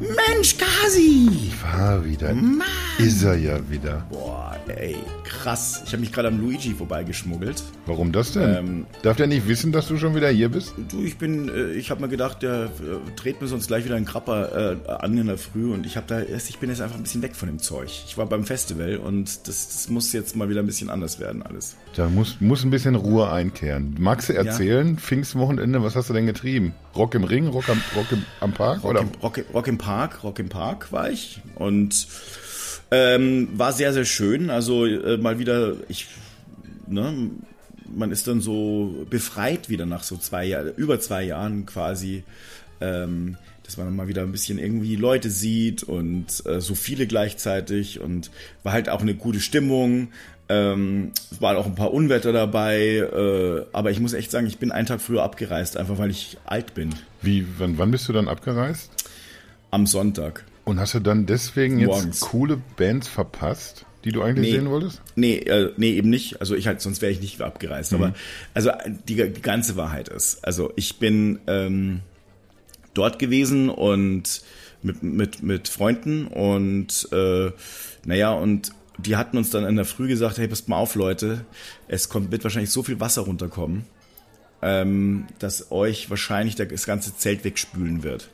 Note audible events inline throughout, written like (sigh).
Mensch, Kasi! War wieder. Mann! Ist er ja wieder. Boah, ey, krass. Ich habe mich gerade am Luigi vorbeigeschmuggelt. Warum das denn? Ähm, Darf der nicht wissen, dass du schon wieder hier bist? Du, ich bin, äh, ich habe mir gedacht, der äh, dreht mir sonst gleich wieder einen Krapper äh, an in der Früh und ich habe da, ich bin jetzt einfach ein bisschen weg von dem Zeug. Ich war beim Festival und das, das muss jetzt mal wieder ein bisschen anders werden alles. Da muss, muss ein bisschen Ruhe einkehren. Magst du erzählen, Pfingstwochenende, was hast du denn getrieben? Rock im Ring, Rock am, Rock im, am Park? Rock, oder? im, Rock, Rock im Park, Rock im Park war ich und ähm, war sehr, sehr schön. Also äh, mal wieder, ich, ne, man ist dann so befreit wieder nach so zwei Jahren, über zwei Jahren quasi, ähm, dass man mal wieder ein bisschen irgendwie Leute sieht und äh, so viele gleichzeitig und war halt auch eine gute Stimmung. Ähm, waren auch ein paar Unwetter dabei, äh, aber ich muss echt sagen, ich bin einen Tag früher abgereist, einfach weil ich alt bin. Wie, wann, wann bist du dann abgereist? Am Sonntag. Und hast du dann deswegen jetzt Morgens. coole Bands verpasst, die du eigentlich Nee. sehen wolltest? Nee, äh, nee, eben nicht. Also ich halt, sonst wäre ich nicht abgereist. Aber also die, die ganze Wahrheit ist, also ich bin ähm, dort gewesen und mit, mit, mit Freunden und äh, naja, und die hatten uns dann in der Früh gesagt, hey, passt mal auf, Leute, es kommt, wird wahrscheinlich so viel Wasser runterkommen, ähm, dass euch wahrscheinlich das ganze Zelt wegspülen wird.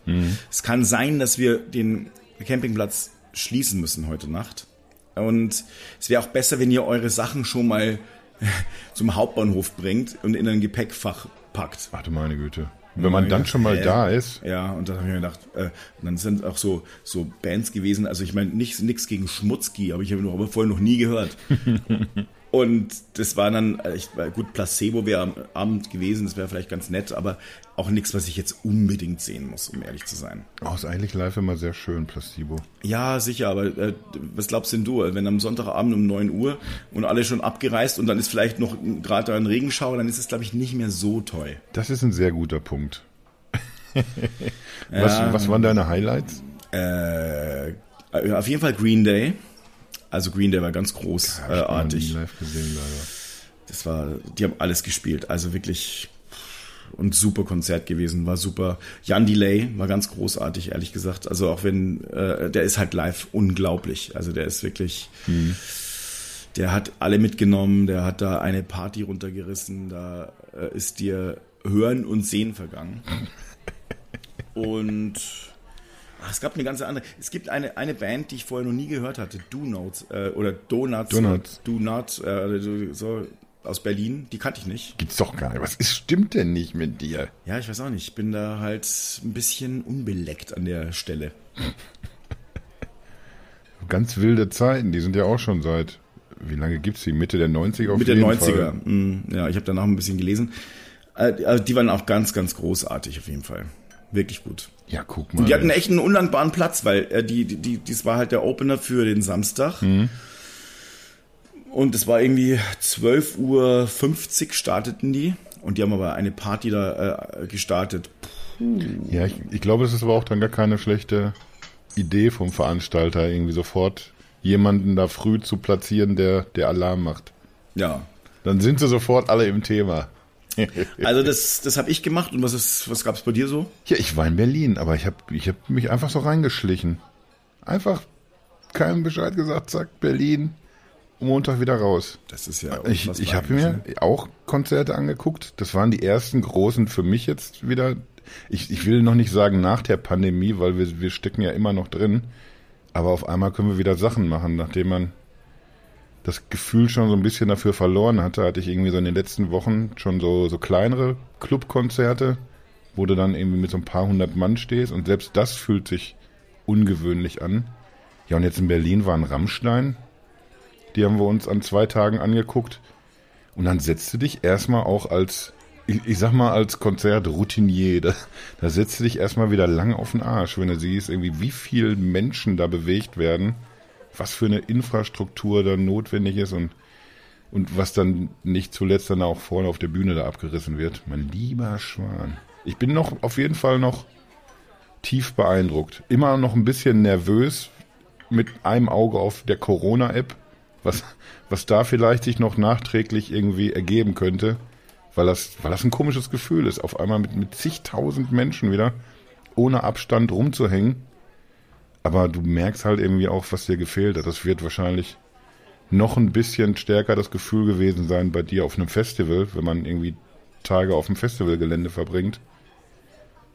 Es kann sein, dass wir den Campingplatz schließen müssen heute Nacht. Und es wäre auch besser, wenn ihr eure Sachen schon mal (laughs) zum Hauptbahnhof bringt und in ein Gepäckfach packt. Du meine Güte. Wenn man dann schon mal Äh, da ist, Ja, und dann habe ich mir gedacht, äh, dann sind auch so, so Bands gewesen, also ich meine, nichts nix gegen Schmutzki, aber ich habe noch aber vorher noch nie gehört. (laughs) und das war dann, äh, ich, gut, Placebo wäre am Abend gewesen, das wäre vielleicht ganz nett, aber auch nichts, was ich jetzt unbedingt sehen muss, um ehrlich zu sein. oh, ist eigentlich live immer sehr schön, Placebo. Ja, sicher, aber äh, was glaubst denn du, wenn am Sonntagabend um 9 Uhr und alle schon abgereist und dann ist vielleicht noch gerade ein Regenschauer, dann ist es, glaube ich, nicht mehr so toll. Das ist ein sehr guter Punkt. (laughs) was, was waren deine Highlights? Äh, auf jeden Fall Green Day. Also Green Day war ganz großartig. live gesehen, leider. Das war, die haben alles gespielt. Also wirklich und super Konzert gewesen, war super. Jan Delay war ganz großartig, ehrlich gesagt. Also auch wenn, äh, der ist halt live unglaublich. Also der ist wirklich, der hat alle mitgenommen, der hat da eine Party runtergerissen, da äh, ist dir Hören und Sehen vergangen. (laughs) Und ach, es gab eine ganze andere. Es gibt eine, eine Band, die ich vorher noch nie gehört hatte, Do Notes äh, oder Donuts. Donuts. Do Not, äh, so aus Berlin. Die kannte ich nicht. Gibt's doch gar nicht. Was ist, stimmt denn nicht mit dir? Ja, ich weiß auch nicht. Ich bin da halt ein bisschen unbeleckt an der Stelle. (laughs) Ganz wilde Zeiten, die sind ja auch schon seit, wie lange gibt's die? Mitte der 90er auf Mit der jeden 90er. Fall. Mm, Ja, ich habe danach ein bisschen gelesen. Äh, also die waren auch ganz, ganz großartig auf jeden Fall. Wirklich gut. Ja, guck mal. Die hatten echt einen undankbaren Platz, weil äh, die, die, die, dies war halt der Opener für den Samstag. Und es war irgendwie 12.50 Uhr starteten die. Und die haben aber eine Party da äh, gestartet. Ja, ich, ich glaube, es ist aber auch dann gar keine schlechte Idee vom Veranstalter, irgendwie sofort jemanden da früh zu platzieren, der, der Alarm macht. Ja. Dann sind sie sofort alle im Thema. (laughs) Also das, das habe ich gemacht. Und was, ist, was gab's bei dir so? Ja, ich war in Berlin, aber ich habe ich hab mich einfach so reingeschlichen. Einfach keinem Bescheid gesagt, zack, Berlin, Montag wieder raus. Das ist ja Ich, ich habe mir ne? auch Konzerte angeguckt. Das waren die ersten großen für mich jetzt wieder. Ich, ich will noch nicht sagen nach der Pandemie, weil wir, wir stecken ja immer noch drin. Aber auf einmal können wir wieder Sachen machen, nachdem man das Gefühl schon so ein bisschen dafür verloren hatte, hatte ich irgendwie so in den letzten Wochen schon so, so kleinere Clubkonzerte, wo du dann irgendwie mit so ein paar hundert Mann stehst und selbst das fühlt sich ungewöhnlich an. Ja, und jetzt in Berlin waren Rammstein, die haben wir uns an zwei Tagen angeguckt. Und dann setzt du dich erstmal auch als, ich, ich sag mal, als Konzertroutinier, da, da setzt du dich erstmal wieder lang auf den Arsch, wenn du siehst, irgendwie, wie viel Menschen da bewegt werden, was für eine Infrastruktur da notwendig ist und, und was dann nicht zuletzt dann auch vorne auf der Bühne da abgerissen wird. Mein lieber Schwan. Ich bin noch auf jeden Fall noch tief beeindruckt. Immer noch ein bisschen nervös mit einem Auge auf der Corona-App, was, was da vielleicht sich noch nachträglich irgendwie ergeben könnte, weil das, weil das ein komisches Gefühl ist, auf einmal mit, mit zigtausend Menschen wieder ohne Abstand rumzuhängen. Aber du merkst halt irgendwie auch, was dir gefehlt hat. Das wird wahrscheinlich noch ein bisschen stärker das Gefühl gewesen sein bei dir auf einem Festival, wenn man irgendwie Tage auf dem Festivalgelände verbringt.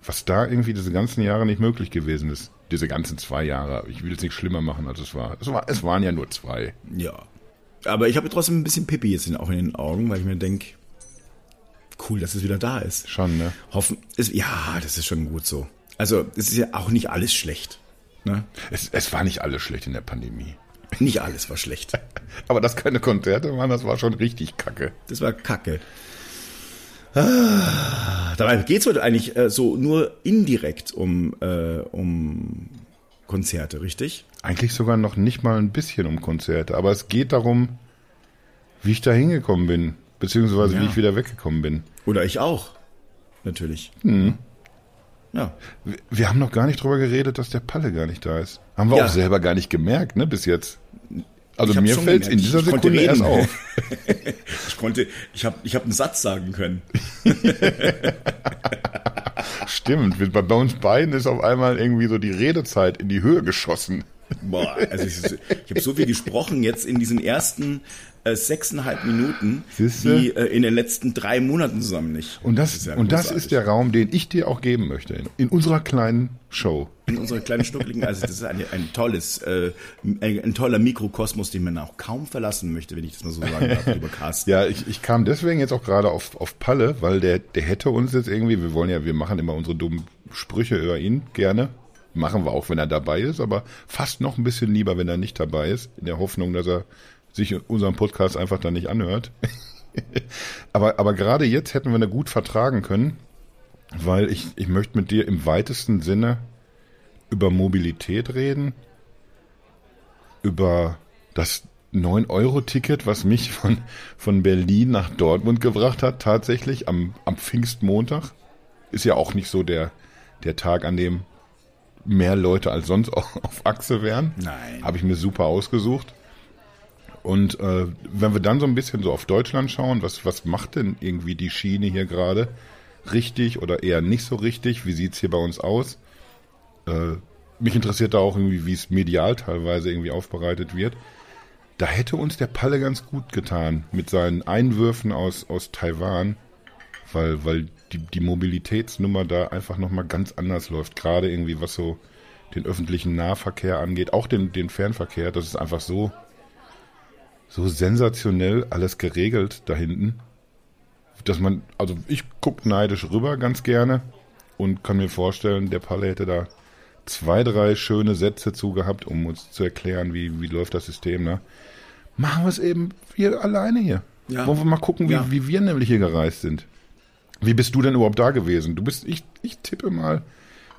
Was da irgendwie diese ganzen Jahre nicht möglich gewesen ist. Diese ganzen zwei Jahre. Ich will es nicht schlimmer machen, als es war. Es, war, es waren ja nur zwei. Ja. Aber ich habe trotzdem ein bisschen Pippi jetzt in, auch in den Augen, weil ich mir denke, cool, dass es wieder da ist. Schon, ne? Hoffen, ist, ja, das ist schon gut so. Also, es ist ja auch nicht alles schlecht. Ne? Es, es war nicht alles schlecht in der Pandemie. Nicht alles war schlecht. (laughs) Aber dass keine Konzerte waren, das war schon richtig kacke. Das war kacke. Ah, dabei geht es heute eigentlich äh, so nur indirekt um, äh, um Konzerte, richtig? Eigentlich sogar noch nicht mal ein bisschen um Konzerte. Aber es geht darum, wie ich da hingekommen bin. Beziehungsweise Ja. wie ich wieder weggekommen bin. Oder ich auch. Natürlich. Mhm. Ja. Wir- Wir haben noch gar nicht drüber geredet, dass der Palle gar nicht da ist. Haben wir Ja. auch selber gar nicht gemerkt, ne, bis jetzt. Also mir fällt in dieser Ich Sekunde erst auf. (laughs) Ich konnte, ich habe ich hab einen Satz sagen können. (laughs) Stimmt, bei uns beiden ist auf einmal irgendwie so die Redezeit in die Höhe geschossen. Boah, also ich, ich habe so viel gesprochen jetzt in diesen ersten äh, sechseinhalb Minuten, Siehste? wie äh, in den letzten drei Monaten zusammen nicht. Und das, ist ja und das ist der Raum, den ich dir auch geben möchte in, in unserer kleinen Show. in unserer kleinen schnuckligen, also das ist ein, ein tolles, äh, ein, ein toller Mikrokosmos, den man auch kaum verlassen möchte, wenn ich das mal so sagen darf, lieber Carsten. (laughs) Ja, ich, ich kam deswegen jetzt auch gerade auf, auf Palle, weil der, der hätte uns jetzt irgendwie, wir wollen ja, wir machen immer unsere dummen Sprüche über ihn gerne. Machen wir auch, wenn er dabei ist, aber fast noch ein bisschen lieber, wenn er nicht dabei ist, in der Hoffnung, dass er sich unseren Podcast einfach dann nicht anhört. (laughs) aber, aber gerade jetzt hätten wir ihn gut vertragen können, weil ich, ich möchte mit dir im weitesten Sinne über Mobilität reden, über das 9-Euro-Ticket, was mich von, von Berlin nach Dortmund gebracht hat, tatsächlich am, am Pfingstmontag. Ist ja auch nicht so der, der Tag, an dem mehr Leute als sonst (laughs) auf, Achse wären. Nein. Habe ich mir super ausgesucht. Und äh, wenn wir dann so ein bisschen so auf Deutschland schauen, was, was macht denn irgendwie die Schiene hier gerade? Richtig oder eher nicht so richtig? Wie sieht's hier bei uns aus? Äh, mich interessiert da auch irgendwie, wie es medial teilweise irgendwie aufbereitet wird. Da hätte uns der Palle ganz gut getan mit seinen Einwürfen aus, aus Taiwan, weil, weil die, die Mobilitätsnummer da einfach nochmal ganz anders läuft. Gerade irgendwie, was so den öffentlichen Nahverkehr angeht, auch den, den Fernverkehr. Das ist einfach so, so sensationell alles geregelt da hinten, dass man, also ich guck neidisch rüber ganz gerne und kann mir vorstellen, der Palle hätte da zwei, drei schöne Sätze zu gehabt, um uns zu erklären, wie, wie läuft das System, ne? Machen wir es eben wir alleine hier. Ja. Wollen wir mal gucken, wie, Ja. wie wir nämlich hier gereist sind. Wie bist du denn überhaupt da gewesen? Du bist, ich, ich tippe mal,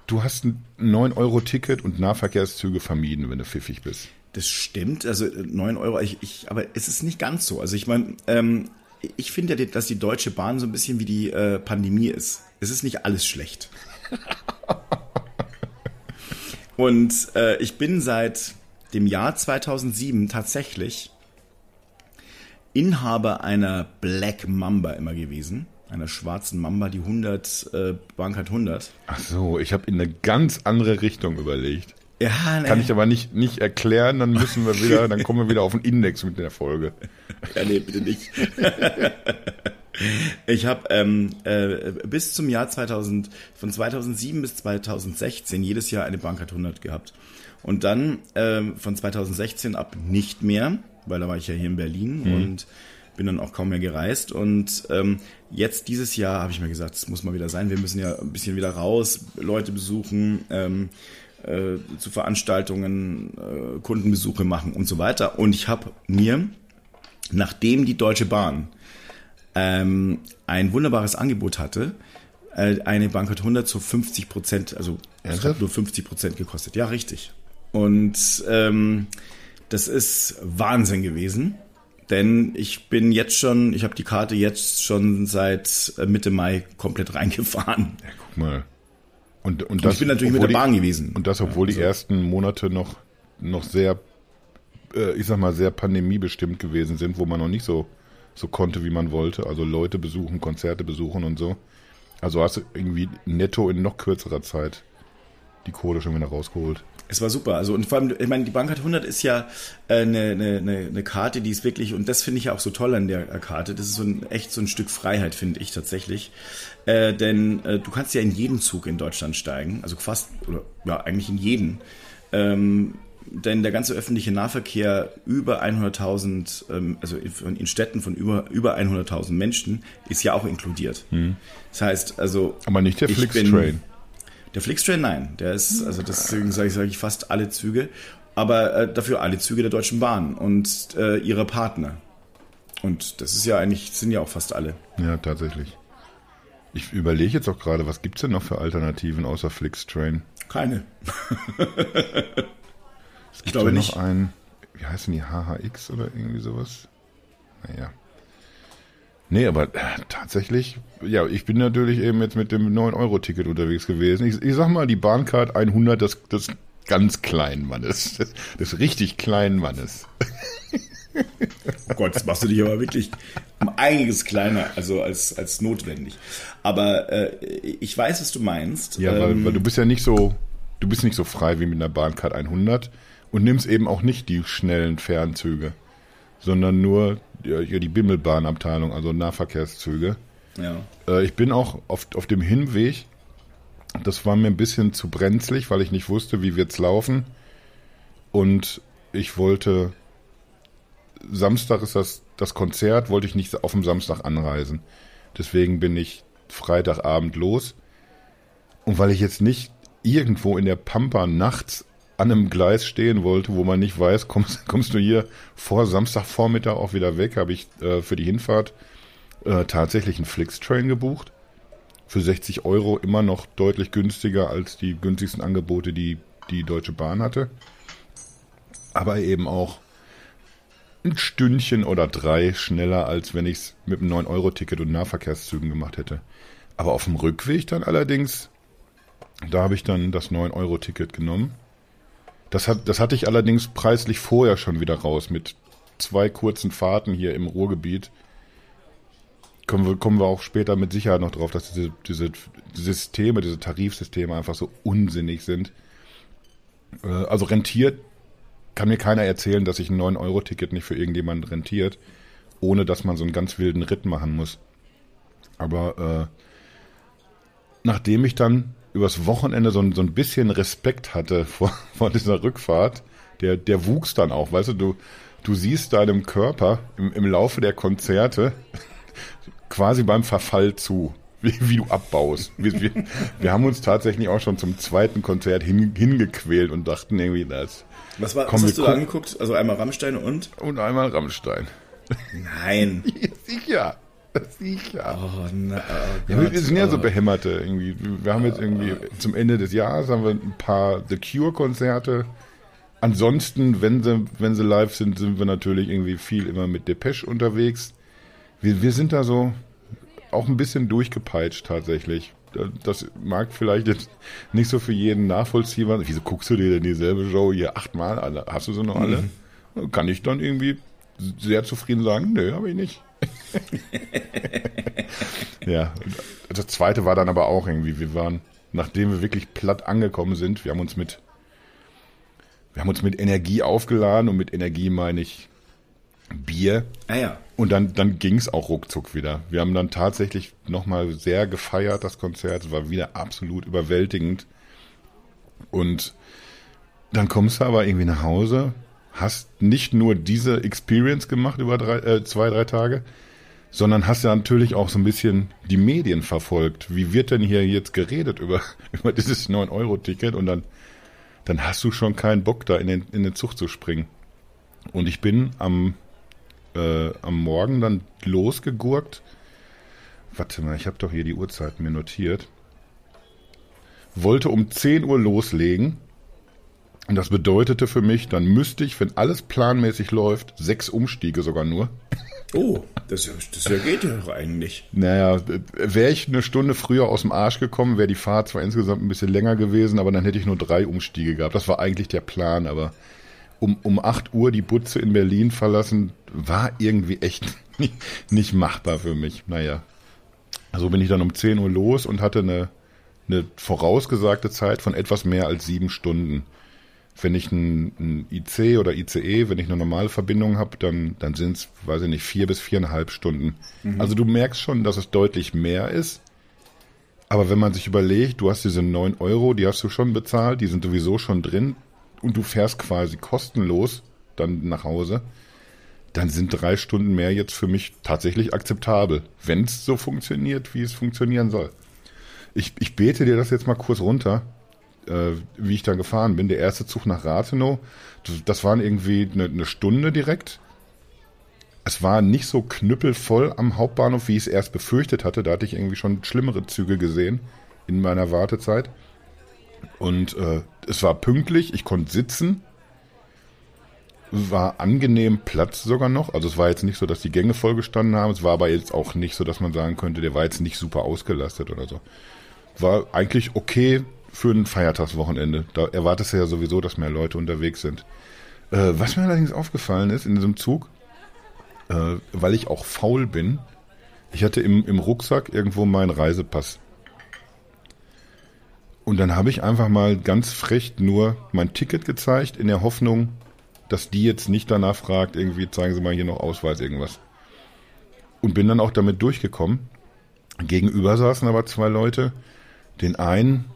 du hast ein 9-Euro-Ticket und Nahverkehrszüge vermieden, wenn du pfiffig bist. Das stimmt, also äh, 9 Euro, ich, ich, aber es ist nicht ganz so. Also ich meine, ähm, ich finde ja, dass die Deutsche Bahn so ein bisschen wie die äh, Pandemie ist. Es ist nicht alles schlecht. (laughs) Und äh, ich bin seit dem Jahr 2007 tatsächlich Inhaber einer Black Mamba immer gewesen. Einer schwarzen Mamba, die 100, äh, Bankert 100. Ach so, ich habe in eine ganz andere Richtung überlegt. Ja, ne. Kann ich aber nicht, nicht erklären, dann müssen wir wieder, dann kommen wir wieder auf den Index mit der Folge. Ja, nee, bitte nicht. (laughs) ich habe ähm, äh, bis zum Jahr 2000, von 2007 bis 2016 jedes Jahr eine Bankart 100 gehabt. Und dann ähm, von 2016 ab nicht mehr, weil da war ich ja hier in Berlin und bin dann auch kaum mehr gereist. Und ähm, jetzt dieses Jahr habe ich mir gesagt, es muss mal wieder sein. Wir müssen ja ein bisschen wieder raus, Leute besuchen, ähm, äh, zu Veranstaltungen, äh, Kundenbesuche machen und so weiter. Und ich habe mir nachdem die Deutsche Bahn ähm, ein wunderbares Angebot hatte, äh, eine Bankert 100 zu 50 Prozent, also es hat nur 50 Prozent gekostet. Ja, richtig. Und ähm, das ist Wahnsinn gewesen, denn ich bin jetzt schon, ich habe die Karte jetzt schon seit äh, Mitte Mai komplett (laughs) reingefahren. Guck mal. Und, und, Und ich bin natürlich mit der Bahn die, gewesen. Und das, obwohl die ersten Monate noch, noch sehr, äh, ich sag mal, sehr pandemiebestimmt gewesen sind, wo man noch nicht so, so konnte, wie man wollte. Also Leute besuchen, Konzerte besuchen und so. Also hast du irgendwie netto in noch kürzerer Zeit die Kohle schon wieder rausgeholt. Es war super. Also und vor allem, ich meine, die Bankart 100 ist ja äh, eine, eine, eine Karte, die ist wirklich und das finde ich ja auch so toll an der Karte. Das ist so ein echt so ein Stück Freiheit finde ich tatsächlich, äh, denn äh, du kannst ja in jeden Zug in Deutschland steigen, also fast oder ja eigentlich in jeden. Ähm, denn der ganze öffentliche Nahverkehr über 100.000, ähm, also in, in, Städten von über, über 100.000 Menschen, ist ja auch inkludiert. Mhm. Das heißt, also. Aber nicht der Flixtrain. Der Flixtrain, nein. Der ist, also deswegen sage ich, sage ich fast alle Züge, aber äh, dafür alle Züge der Deutschen Bahn und äh, ihre Partner. Und das ist ja eigentlich, sind ja auch fast alle. Ja, tatsächlich. Ich überlege jetzt auch gerade, was gibt es denn noch für Alternativen außer Flixtrain? Keine. (laughs) ich glaube ja nicht. noch ein, wie heißen die, HHX oder irgendwie sowas? Naja. Nee, aber äh, tatsächlich, ja, ich bin natürlich eben jetzt mit dem 9-Euro-Ticket unterwegs gewesen. Ich, ich sag mal, die Bahncard 100 des, des ganz kleinen Mannes, des, des richtig kleinen Mannes. Oh Gott, das machst du dich aber wirklich um einiges kleiner, also als, als notwendig. Aber äh, ich weiß, was du meinst. Ja, weil, ähm, weil du bist ja nicht so, du bist nicht so frei wie mit einer Bahncard 100 und nimmst eben auch nicht die schnellen Fernzüge, sondern nur ja, die Bimmelbahnabteilung, also Nahverkehrszüge. Ja. Äh, ich bin auch auf, auf dem Hinweg, das war mir ein bisschen zu brenzlig, weil ich nicht wusste, wie wird's laufen. Und ich wollte, Samstag ist das, das Konzert, wollte ich nicht auf dem Samstag anreisen. Deswegen bin ich Freitagabend los. Und weil ich jetzt nicht irgendwo in der Pampa nachts an einem Gleis stehen wollte, wo man nicht weiß, (laughs) kommst, kommst du hier vor Samstagvormittag auch wieder weg, habe ich äh, für die Hinfahrt äh, tatsächlich einen Flixtrain gebucht. Für 60 Euro immer noch deutlich günstiger als die günstigsten Angebote, die die Deutsche Bahn hatte. Aber eben auch ein Stündchen oder drei schneller, als wenn ich es mit einem 9-Euro-Ticket und Nahverkehrszügen gemacht hätte. Aber auf dem Rückweg dann allerdings, da habe ich dann das 9-Euro-Ticket genommen das, hat, das hatte ich allerdings preislich vorher schon wieder raus mit zwei kurzen Fahrten hier im Ruhrgebiet. Kommen wir, kommen wir auch später mit Sicherheit noch drauf, dass diese, diese Systeme, diese Tarifsysteme einfach so unsinnig sind. Äh, also rentiert kann mir keiner erzählen, dass sich ein 9-Euro-Ticket nicht für irgendjemanden rentiert, ohne dass man so einen ganz wilden Ritt machen muss. Aber äh, nachdem ich dann übers Wochenende so ein, so ein bisschen Respekt hatte vor, (laughs) vor dieser Rückfahrt, der, der wuchs dann auch. Weißt du, du, du siehst deinem Körper im, im Laufe der Konzerte (laughs) quasi beim Verfall zu, wie, wie du abbaust. Wir, wir, wir, haben uns tatsächlich auch schon zum zweiten Konzert hin, hingequält und dachten irgendwie, das. Was, war, was hast du da angeguckt? Also einmal Rammstein und? Und einmal Rammstein. (laughs) Nein. ja, sicher. Oh, na, oh ja, wir sind ja so oh. Behämmerte irgendwie. Wir haben jetzt irgendwie zum Ende des Jahres haben wir ein paar The Cure Konzerte. Ansonsten, wenn sie, wenn sie live sind, sind wir natürlich irgendwie viel immer mit Depeche unterwegs. Wir, wir sind da so auch ein bisschen durchgepeitscht tatsächlich. Das mag vielleicht jetzt nicht so für jeden nachvollziehbar. Wieso guckst du dir denn dieselbe Show hier achtmal alle? Hast du sie noch alle? Mhm. Kann ich dann irgendwie sehr zufrieden sagen, nö, habe ich nicht. (laughs) ja, das zweite war dann aber auch irgendwie, wir waren, nachdem wir wirklich platt angekommen sind, wir haben uns mit, wir haben uns mit Energie aufgeladen und mit Energie meine ich Bier. Ah ja. Und dann, dann ging es auch ruckzuck wieder. Wir haben dann tatsächlich nochmal sehr gefeiert, das Konzert. Es war wieder absolut überwältigend. Und dann kommst du aber irgendwie nach Hause, hast nicht nur diese Experience gemacht über drei, äh, zwei, drei Tage, sondern hast ja natürlich auch so ein bisschen die Medien verfolgt. Wie wird denn hier jetzt geredet über, (laughs) über dieses 9-Euro-Ticket? Und dann, dann hast du schon keinen Bock, da in den, in den Zug zu springen. Und ich bin am, äh, am Morgen dann losgegurkt. Warte mal, ich habe doch hier die Uhrzeit mir notiert. Wollte um 10 Uhr loslegen und das bedeutete für mich, dann müsste ich, wenn alles planmäßig läuft, sechs Umstiege sogar nur. Oh, das, das ja geht ja doch eigentlich. Naja, wäre ich eine Stunde früher aus dem Arsch gekommen, wäre die Fahrt zwar insgesamt ein bisschen länger gewesen, aber dann hätte ich nur drei Umstiege gehabt. Das war eigentlich der Plan, aber um, um 8 Uhr die Butze in Berlin verlassen, war irgendwie echt (laughs) nicht, nicht machbar für mich. Naja. Also bin ich dann um 10 Uhr los und hatte eine, eine vorausgesagte Zeit von etwas mehr als sieben Stunden. Wenn ich ein, ein IC oder ICE, wenn ich eine normale Verbindung habe, dann, dann sind es, weiß ich nicht, vier bis viereinhalb Stunden. Mhm. Also du merkst schon, dass es deutlich mehr ist. Aber wenn man sich überlegt, du hast diese neun Euro, die hast du schon bezahlt, die sind sowieso schon drin und du fährst quasi kostenlos dann nach Hause, dann sind drei Stunden mehr jetzt für mich tatsächlich akzeptabel, wenn es so funktioniert, wie es funktionieren soll. Ich, ich bete dir das jetzt mal kurz runter äh, wie ich da gefahren bin. Der erste Zug nach Rathenow, das, waren irgendwie eine, eine Stunde direkt. Es war nicht so knüppelvoll am Hauptbahnhof, wie ich es erst befürchtet hatte. Da hatte ich irgendwie schon schlimmere Züge gesehen in meiner Wartezeit. Und äh, es war pünktlich, ich konnte sitzen. War angenehm Platz sogar noch. Also es war jetzt nicht so, dass die Gänge vollgestanden haben. Es war aber jetzt auch nicht so, dass man sagen könnte, der war jetzt nicht super ausgelastet oder so. War eigentlich okay für ein Feiertagswochenende. Da erwartest du ja sowieso, dass mehr Leute unterwegs sind. Äh, was mir allerdings aufgefallen ist in diesem Zug, äh, weil ich auch faul bin, ich hatte im, im Rucksack irgendwo meinen Reisepass. Und dann habe ich einfach mal ganz frech nur mein Ticket gezeigt, in der Hoffnung, dass die jetzt nicht danach fragt, irgendwie zeigen Sie mal hier noch Ausweis, irgendwas. Und bin dann auch damit durchgekommen. Gegenüber saßen aber zwei Leute. Den einen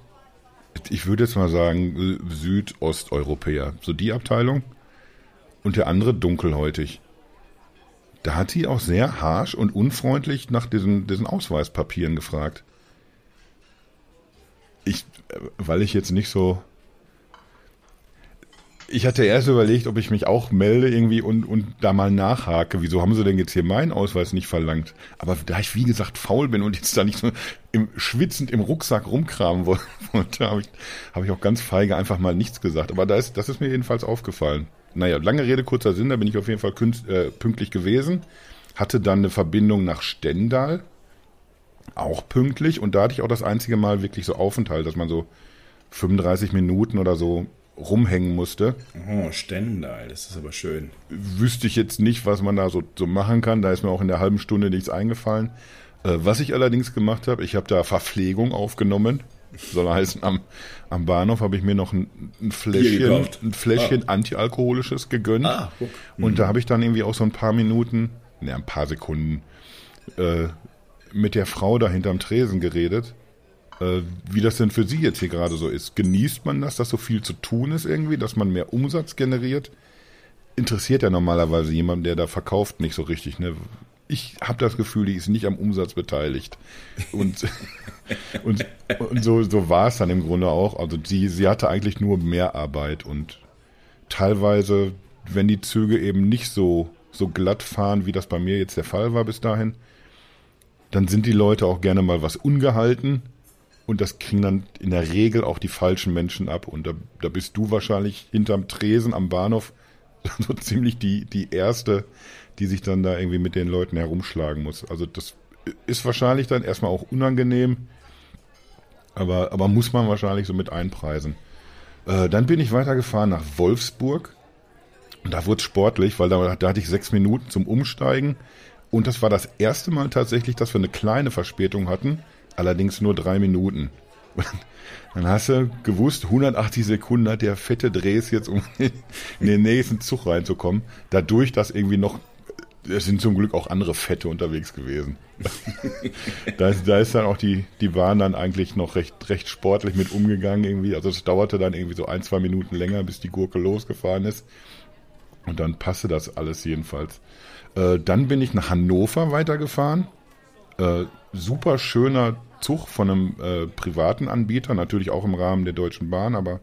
ich würde jetzt mal sagen, Südosteuropäer. So die Abteilung. Und der andere dunkelhäutig. Da hat sie auch sehr harsh und unfreundlich nach diesen, diesen Ausweispapieren gefragt. Ich, weil ich jetzt nicht so ich hatte erst überlegt, ob ich mich auch melde irgendwie und, und da mal nachhake. Wieso haben sie denn jetzt hier meinen Ausweis nicht verlangt? Aber da ich, wie gesagt, faul bin und jetzt da nicht so im, schwitzend im Rucksack rumkramen (laughs) wollte, habe ich, hab ich auch ganz feige einfach mal nichts gesagt. Aber da ist, das ist mir jedenfalls aufgefallen. Naja, lange Rede, kurzer Sinn, da bin ich auf jeden Fall künst, äh, pünktlich gewesen. Hatte dann eine Verbindung nach Stendal. Auch pünktlich. Und da hatte ich auch das einzige Mal wirklich so Aufenthalt, dass man so 35 Minuten oder so rumhängen musste. Oh, Stendal, das ist aber schön. Wüsste ich jetzt nicht, was man da so, so machen kann. Da ist mir auch in der halben Stunde nichts eingefallen. Äh, was ich allerdings gemacht habe, ich habe da Verpflegung aufgenommen. Soll heißen, am, am Bahnhof habe ich mir noch ein, ein Fläschchen, ein Fläschchen ah. antialkoholisches gegönnt. Ah, mhm. Und da habe ich dann irgendwie auch so ein paar Minuten, ne, ein paar Sekunden, äh, mit der Frau da hinterm Tresen geredet äh, wie das denn für Sie jetzt hier gerade so ist. Genießt man das, dass so viel zu tun ist irgendwie, dass man mehr Umsatz generiert? Interessiert ja normalerweise jemand, der da verkauft, nicht so richtig. Ne? Ich habe das Gefühl, die ist nicht am Umsatz beteiligt. Und, (laughs) und, und so, so war es dann im Grunde auch. Also sie, sie hatte eigentlich nur mehr Arbeit und teilweise, wenn die Züge eben nicht so, so glatt fahren, wie das bei mir jetzt der Fall war bis dahin, dann sind die Leute auch gerne mal was ungehalten und das kriegen dann in der Regel auch die falschen Menschen ab. Und da, da bist du wahrscheinlich hinterm Tresen am Bahnhof (laughs) so ziemlich die, die erste, die sich dann da irgendwie mit den Leuten herumschlagen muss. Also das ist wahrscheinlich dann erstmal auch unangenehm, aber, aber muss man wahrscheinlich so mit einpreisen. Äh, dann bin ich weitergefahren nach Wolfsburg. Und da wurde es sportlich, weil da, da hatte ich sechs Minuten zum Umsteigen. Und das war das erste Mal tatsächlich, dass wir eine kleine Verspätung hatten allerdings nur drei Minuten. (laughs) Dann hast du gewusst, 180 Sekunden hat der fette Drehs jetzt, um in den nächsten Zug reinzukommen. Dadurch, dass irgendwie noch, es sind zum Glück auch andere Fette unterwegs gewesen. (laughs) da, ist, da ist dann auch die, die Bahn dann eigentlich noch recht, recht sportlich mit umgegangen irgendwie. Also es dauerte dann irgendwie so ein, zwei Minuten länger, bis die Gurke losgefahren ist. Und dann passte das alles jedenfalls. Äh, dann bin ich nach Hannover weitergefahren. Äh, super schöner Zug von einem äh, privaten Anbieter, natürlich auch im Rahmen der Deutschen Bahn, aber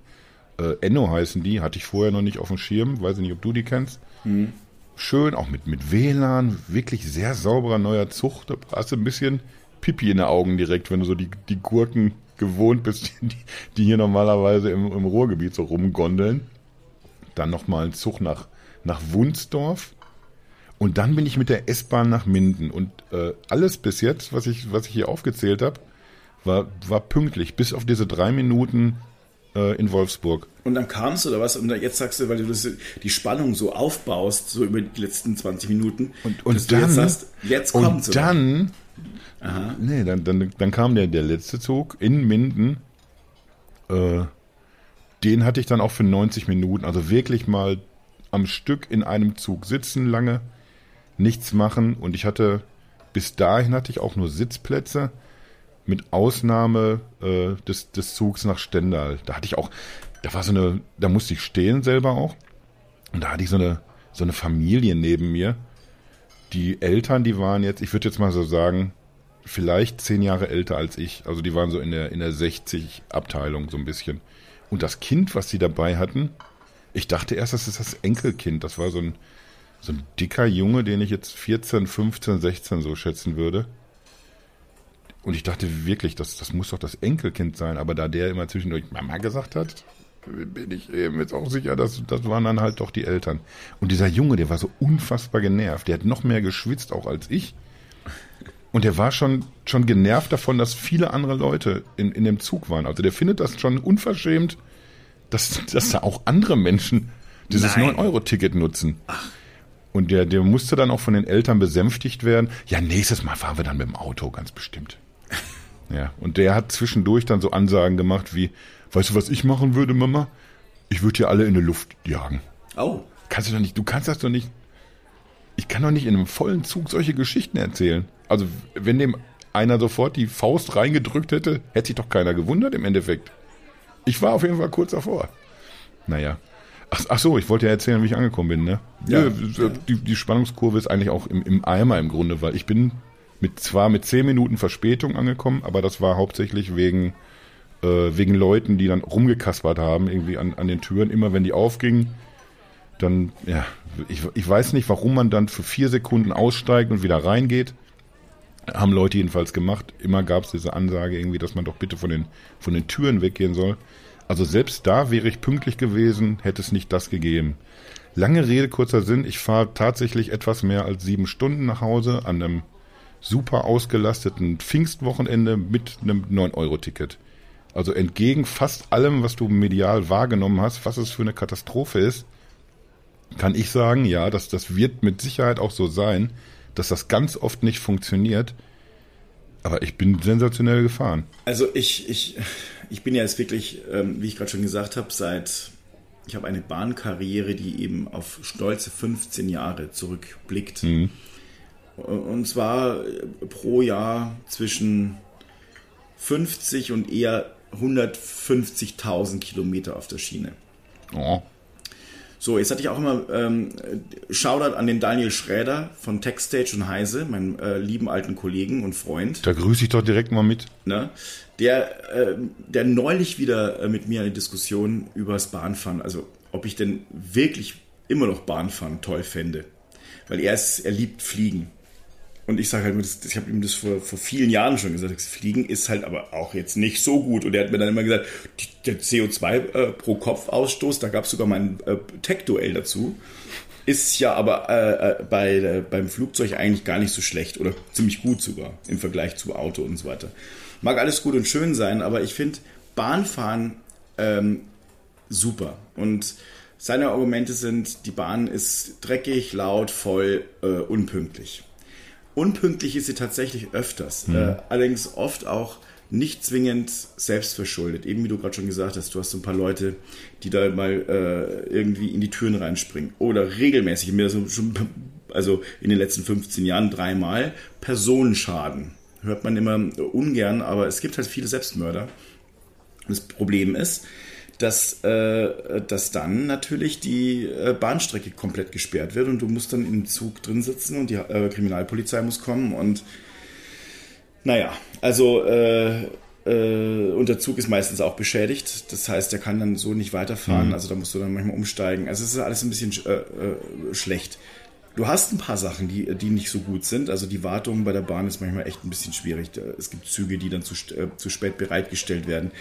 äh, Enno heißen die, hatte ich vorher noch nicht auf dem Schirm, weiß ich nicht, ob du die kennst. Mhm. Schön, auch mit, mit WLAN, wirklich sehr sauberer neuer Zug. Da hast du ein bisschen Pipi in den Augen direkt, wenn du so die, die Gurken gewohnt bist, (laughs) die, die hier normalerweise im, im Ruhrgebiet so rumgondeln. Dann nochmal ein Zug nach, nach Wunsdorf. Und dann bin ich mit der S-Bahn nach Minden. Und äh, alles bis jetzt, was ich, was ich hier aufgezählt habe, war, war pünktlich, bis auf diese drei Minuten äh, in Wolfsburg. Und dann kamst du oder was? Und jetzt sagst du, weil du das, die Spannung so aufbaust, so über die letzten 20 Minuten, und, und dann, jetzt sagst, jetzt kommt Und dann, Aha. nee, dann, dann, dann kam der, der letzte Zug in Minden. Äh, den hatte ich dann auch für 90 Minuten, also wirklich mal am Stück in einem Zug sitzen lange, nichts machen und ich hatte, bis dahin hatte ich auch nur Sitzplätze mit Ausnahme äh, des, des Zugs nach Stendal. Da hatte ich auch, da war so eine, da musste ich stehen selber auch und da hatte ich so eine, so eine Familie neben mir. Die Eltern, die waren jetzt, ich würde jetzt mal so sagen, vielleicht zehn Jahre älter als ich. Also die waren so in der, in der 60 Abteilung so ein bisschen. Und das Kind, was sie dabei hatten, ich dachte erst, das ist das Enkelkind. Das war so ein, so ein dicker Junge, den ich jetzt 14, 15, 16 so schätzen würde. Und ich dachte wirklich, das, das muss doch das Enkelkind sein. Aber da der immer zwischendurch Mama gesagt hat, bin ich eben jetzt auch sicher, dass das waren dann halt doch die Eltern. Und dieser Junge, der war so unfassbar genervt. Der hat noch mehr geschwitzt auch als ich. Und der war schon, schon genervt davon, dass viele andere Leute in, in dem Zug waren. Also der findet das schon unverschämt, dass, dass da auch andere Menschen dieses 9-Euro-Ticket nutzen. Ach. Und der, der musste dann auch von den Eltern besänftigt werden. Ja, nächstes Mal fahren wir dann mit dem Auto, ganz bestimmt. (laughs) Ja, und der hat zwischendurch dann so Ansagen gemacht wie, weißt du, was ich machen würde, Mama? Ich würde hier alle in die Luft jagen. Oh. Kannst du doch nicht, du kannst das doch nicht. Ich kann doch nicht in einem vollen Zug solche Geschichten erzählen. Also, wenn dem einer sofort die Faust reingedrückt hätte, hätte sich doch keiner gewundert im Endeffekt. Ich war auf jeden Fall kurz davor. Naja. Ach, ach so, ich wollte ja erzählen, wie ich angekommen bin, ne? Ja. ja die, die, Spannungskurve ist eigentlich auch im, im Eimer im Grunde, weil ich bin mit zwar mit zehn Minuten Verspätung angekommen, aber das war hauptsächlich wegen, äh, wegen Leuten, die dann rumgekaspert haben, irgendwie an, an den Türen. Immer wenn die aufgingen, dann, ja, ich, ich weiß nicht, warum man dann für vier Sekunden aussteigt und wieder reingeht. Haben Leute jedenfalls gemacht. Immer gab es diese Ansage irgendwie, dass man doch bitte von den, von den Türen weggehen soll. Also selbst da wäre ich pünktlich gewesen, hätte es nicht das gegeben. Lange Rede, kurzer Sinn. Ich fahre tatsächlich etwas mehr als sieben Stunden nach Hause an einem super ausgelasteten Pfingstwochenende mit einem 9-Euro-Ticket. Also entgegen fast allem, was du medial wahrgenommen hast, was es für eine Katastrophe ist, kann ich sagen, ja, das, das wird mit Sicherheit auch so sein dass das ganz oft nicht funktioniert. Aber ich bin sensationell gefahren. Also ich, ich, ich bin ja jetzt wirklich, ähm, wie ich gerade schon gesagt habe, seit, ich habe eine Bahnkarriere, die eben auf stolze 15 Jahre zurückblickt. Mhm. Und zwar pro Jahr zwischen 50 und eher 150.000 Kilometer auf der Schiene. Oh. So, jetzt hatte ich auch immer ähm, Shoutout an den Daniel Schräder von Techstage und Heise, meinen äh, lieben alten Kollegen und Freund. Da grüße ich doch direkt mal mit. Ne? Der, äh, der neulich wieder äh, mit mir eine Diskussion über das Bahnfahren, also ob ich denn wirklich immer noch Bahnfahren toll fände. Weil er, ist, er liebt Fliegen. Und ich sage halt, ich habe ihm das vor, vor vielen Jahren schon gesagt, Fliegen ist halt aber auch jetzt nicht so gut. Und er hat mir dann immer gesagt, der CO2 äh, pro Kopf Ausstoß, da gab es sogar mal ein äh, Tech-Duell dazu, ist ja aber äh, äh, bei, äh, beim Flugzeug eigentlich gar nicht so schlecht oder ziemlich gut sogar im Vergleich zu Auto und so weiter. Mag alles gut und schön sein, aber ich finde Bahnfahren ähm, super. Und seine Argumente sind, die Bahn ist dreckig, laut, voll, unpünktlich. Unpünktlich ist sie tatsächlich öfters. Mhm. Äh, allerdings oft auch nicht zwingend selbstverschuldet. Eben wie du gerade schon gesagt hast, du hast so ein paar Leute, die da mal äh, irgendwie in die Türen reinspringen. Oder regelmäßig, mir so schon, also in den letzten 15 Jahren dreimal, Personenschaden. Hört man immer ungern, aber es gibt halt viele Selbstmörder. Das Problem ist, dass, äh, dass dann natürlich die äh, Bahnstrecke komplett gesperrt wird und du musst dann im Zug drin sitzen und die äh, Kriminalpolizei muss kommen und naja, also äh, äh, und der Zug ist meistens auch beschädigt. Das heißt, der kann dann so nicht weiterfahren. Mhm. Also da musst du dann manchmal umsteigen. Also es ist alles ein bisschen äh, schlecht. Du hast ein paar Sachen, die, die nicht so gut sind. Also die Wartung bei der Bahn ist manchmal echt ein bisschen schwierig. Es gibt Züge, die dann zu, äh, zu spät bereitgestellt werden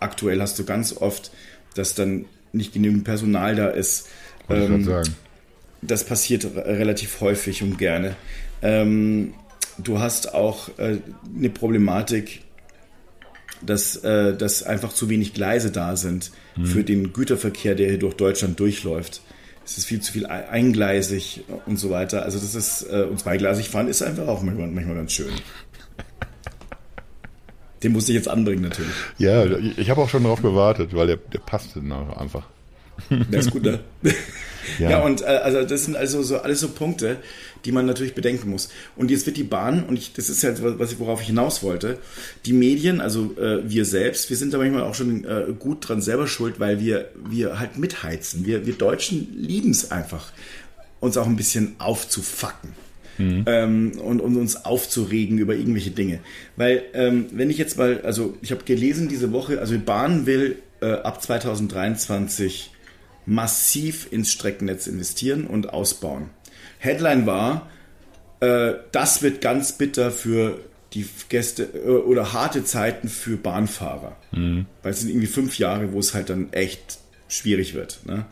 aktuell hast du ganz oft, dass dann nicht genügend Personal da ist. Ähm, das passiert relativ häufig und gerne. Ähm, du hast auch äh, eine Problematik, dass, äh, dass einfach zu wenig Gleise da sind mhm. für den Güterverkehr, der hier durch Deutschland durchläuft. Es ist viel zu viel eingleisig und so weiter. Also das ist, äh, und zweigleisig fahren ist einfach auch manchmal, manchmal ganz schön. Den musste ich jetzt anbringen natürlich. Ja, ich, habe auch schon darauf gewartet, weil der, der passte einfach. Der ist gut, ne? (laughs) Ja, ja und äh, also das sind also so alles so Punkte, die man natürlich bedenken muss. Und jetzt wird die Bahn, und ich, das ist halt, was ich, worauf ich hinaus wollte, die Medien, also äh, wir selbst, wir sind da manchmal auch schon äh, gut dran selber schuld, weil wir, wir halt mitheizen. Wir, wir Deutschen lieben es einfach, uns auch ein bisschen aufzufacken. Mhm. Ähm, und um uns aufzuregen über irgendwelche Dinge. Weil, ähm, wenn ich jetzt mal, also ich habe gelesen diese Woche, also die Bahn will äh, ab 2023 massiv ins Streckennetz investieren und ausbauen. Headline war, äh, das wird ganz bitter für die Gäste äh, oder harte Zeiten für Bahnfahrer. Mhm. Weil es sind irgendwie fünf Jahre, wo es halt dann echt schwierig wird. Ne?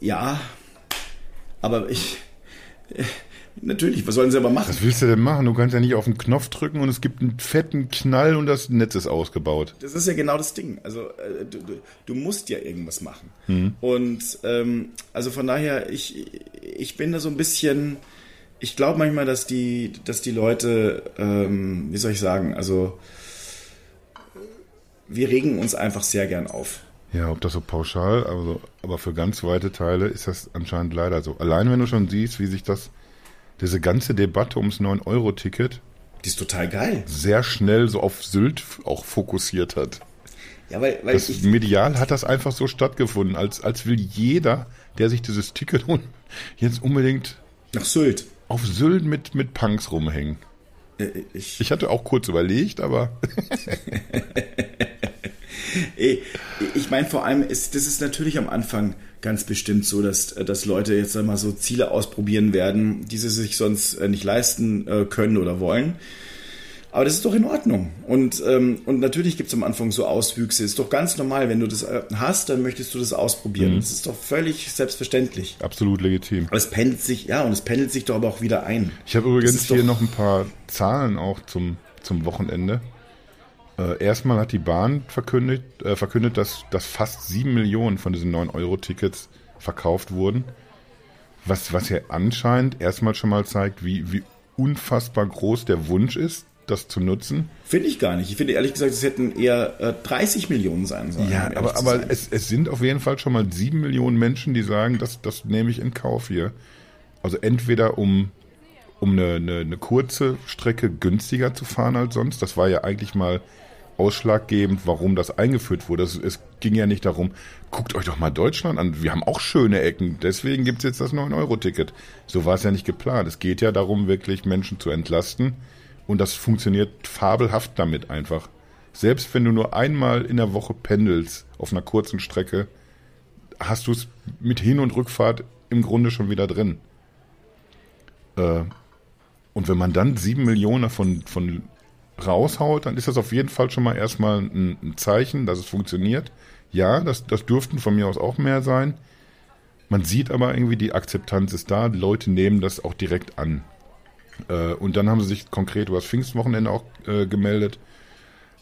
Ja, aber ich, Natürlich, was sollen sie aber machen? Was willst du denn machen? Du kannst ja nicht auf den Knopf drücken und es gibt einen fetten Knall und das Netz ist ausgebaut. Das ist ja genau das Ding. Also äh, du, du, du, musst ja irgendwas machen. Mhm. Und ähm, also von daher, ich, ich bin da so ein bisschen, ich glaube manchmal, dass die, dass die Leute, ähm, wie soll ich sagen, also wir regen uns einfach sehr gern auf. Ja, ob das so pauschal, also, aber für ganz weite Teile ist das anscheinend leider so. Allein wenn du schon siehst, wie sich das diese ganze Debatte ums 9-Euro-Ticket die ist total geil. Sehr schnell so auf Sylt auch fokussiert hat. Ja, weil, weil das medial hat das einfach so stattgefunden, als, als will jeder, der sich dieses Ticket holt, jetzt unbedingt nach Sylt. Auf Sylt mit, mit Punks rumhängen. Äh, ich, ich hatte auch kurz überlegt, aber. (laughs) ich meine, vor allem ist, das ist natürlich am Anfang ganz bestimmt so, dass, dass Leute jetzt einmal so Ziele ausprobieren werden, die sie sich sonst äh, nicht leisten äh, können oder wollen. Aber das ist doch in Ordnung. Und, ähm, und natürlich gibt es am Anfang so Auswüchse. Ist doch ganz normal, wenn du das äh, hast, dann möchtest du das ausprobieren. Mhm. Das ist doch völlig selbstverständlich. Absolut legitim. Aber es pendelt sich, ja, und es pendelt sich doch aber auch wieder ein. Ich habe übrigens hier noch ein paar Zahlen auch zum, zum Wochenende. Äh, erstmal hat die Bahn verkündet, äh, verkündet dass, dass fast sieben Millionen von diesen 9-Euro-Tickets verkauft wurden. Was, was ja anscheinend erstmal schon mal zeigt, wie, wie unfassbar groß der Wunsch ist, das zu nutzen. Finde ich gar nicht. Ich finde ehrlich gesagt, es hätten eher äh, 30 Millionen sein sollen. Ja, aber, aber es, es sind auf jeden Fall schon mal sieben Millionen Menschen, die sagen, das, das nehme ich in Kauf hier. Also entweder um, um eine, eine, eine kurze Strecke günstiger zu fahren als sonst. Das war ja eigentlich mal ausschlaggebend, warum das eingeführt wurde. Es, es, ging ja nicht darum, guckt euch doch mal Deutschland an, wir haben auch schöne Ecken, deswegen gibt's jetzt das 9-Euro-Ticket. So war es ja nicht geplant. Es geht ja darum, wirklich Menschen zu entlasten und das funktioniert fabelhaft damit einfach. Selbst wenn du nur einmal in der Woche pendelst auf einer kurzen Strecke, hast du es mit Hin- und Rückfahrt im Grunde schon wieder drin. Äh, und wenn man dann sieben Millionen davon von raushaut, dann ist das auf jeden Fall schon mal erstmal ein, Zeichen, dass es funktioniert. Ja, das, das dürften von mir aus auch mehr sein. Man sieht aber irgendwie, die Akzeptanz ist da, die Leute nehmen das auch direkt an. Äh, und dann haben sie sich konkret über das Pfingstwochenende auch äh, gemeldet.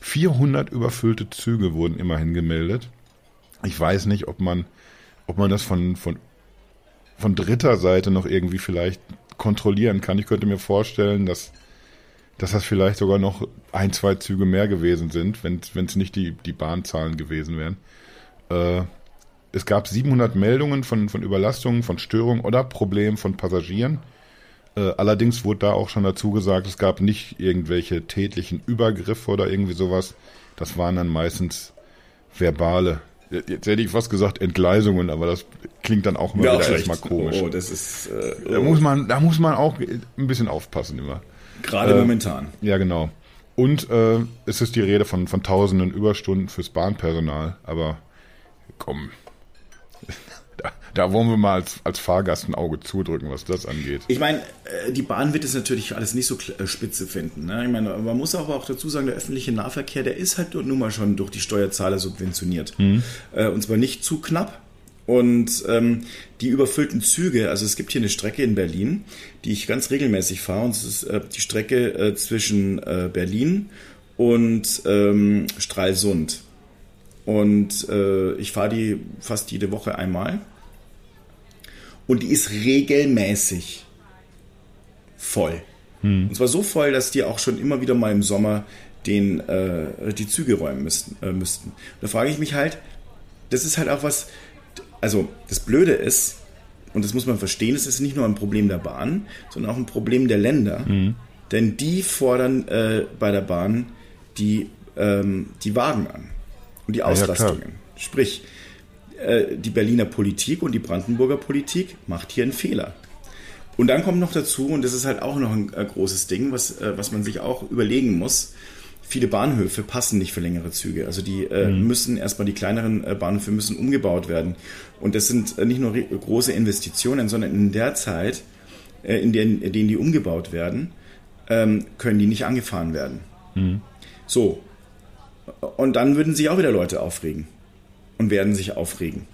400 überfüllte Züge wurden immerhin gemeldet. Ich weiß nicht, ob man, ob man das von, von, von dritter Seite noch irgendwie vielleicht kontrollieren kann. Ich könnte mir vorstellen, dass dass das vielleicht sogar noch ein, zwei Züge mehr gewesen sind, wenn es nicht die, die Bahnzahlen gewesen wären. Äh, es gab 700 Meldungen von, von Überlastungen, von Störungen oder Problemen von Passagieren. Äh, allerdings wurde da auch schon dazu gesagt, es gab nicht irgendwelche tätlichen Übergriffe oder irgendwie sowas. Das waren dann meistens verbale Jetzt hätte ich fast gesagt Entgleisungen, aber das klingt dann auch immer wieder erstmal komisch. Oh, das ist, äh, oh. da muss man, da muss man auch ein bisschen aufpassen immer. Gerade äh, momentan. Ja, genau. Und äh, es ist die Rede von, von tausenden Überstunden fürs Bahnpersonal. Aber komm, (laughs) da, da wollen wir mal als, als Fahrgast ein Auge zudrücken, was das angeht. Ich meine, äh, die Bahn wird es natürlich alles nicht so äh, spitze finden. Ne? Ich meine, man muss aber auch dazu sagen, der öffentliche Nahverkehr, der ist halt nun mal schon durch die Steuerzahler subventioniert. Mhm. Und zwar nicht zu knapp, und ähm, die überfüllten Züge, also es gibt hier eine Strecke in Berlin, die ich ganz regelmäßig fahre. Und es ist äh, die Strecke äh, zwischen äh, Berlin und ähm, Stralsund. Und äh, ich fahre die fast jede Woche einmal. Und die ist regelmäßig voll. Hm. Und zwar so voll, dass die auch schon immer wieder mal im Sommer den äh, die Züge räumen müssten, äh, müssten. Da frage ich mich halt, das ist halt auch was, also das Blöde ist, und das muss man verstehen, es ist nicht nur ein Problem der Bahn, sondern auch ein Problem der Länder. Mhm. Denn die fordern äh, bei der Bahn die, ähm, die Wagen an und die Auslastungen. Ja, Sprich, äh, die Berliner Politik und die Brandenburger Politik macht hier einen Fehler. Und dann kommt noch dazu, und das ist halt auch noch ein äh, großes Ding, was, äh, was man sich auch überlegen muss, viele Bahnhöfe passen nicht für längere Züge. Also die äh, mhm. müssen erstmal die kleineren äh, Bahnhöfe müssen umgebaut werden. Und das sind äh, nicht nur große Investitionen, sondern in der Zeit, äh, in, der, in denen die umgebaut werden, ähm, können die nicht angefahren werden. Mhm. So. Und dann würden sich auch wieder Leute aufregen und werden sich aufregen.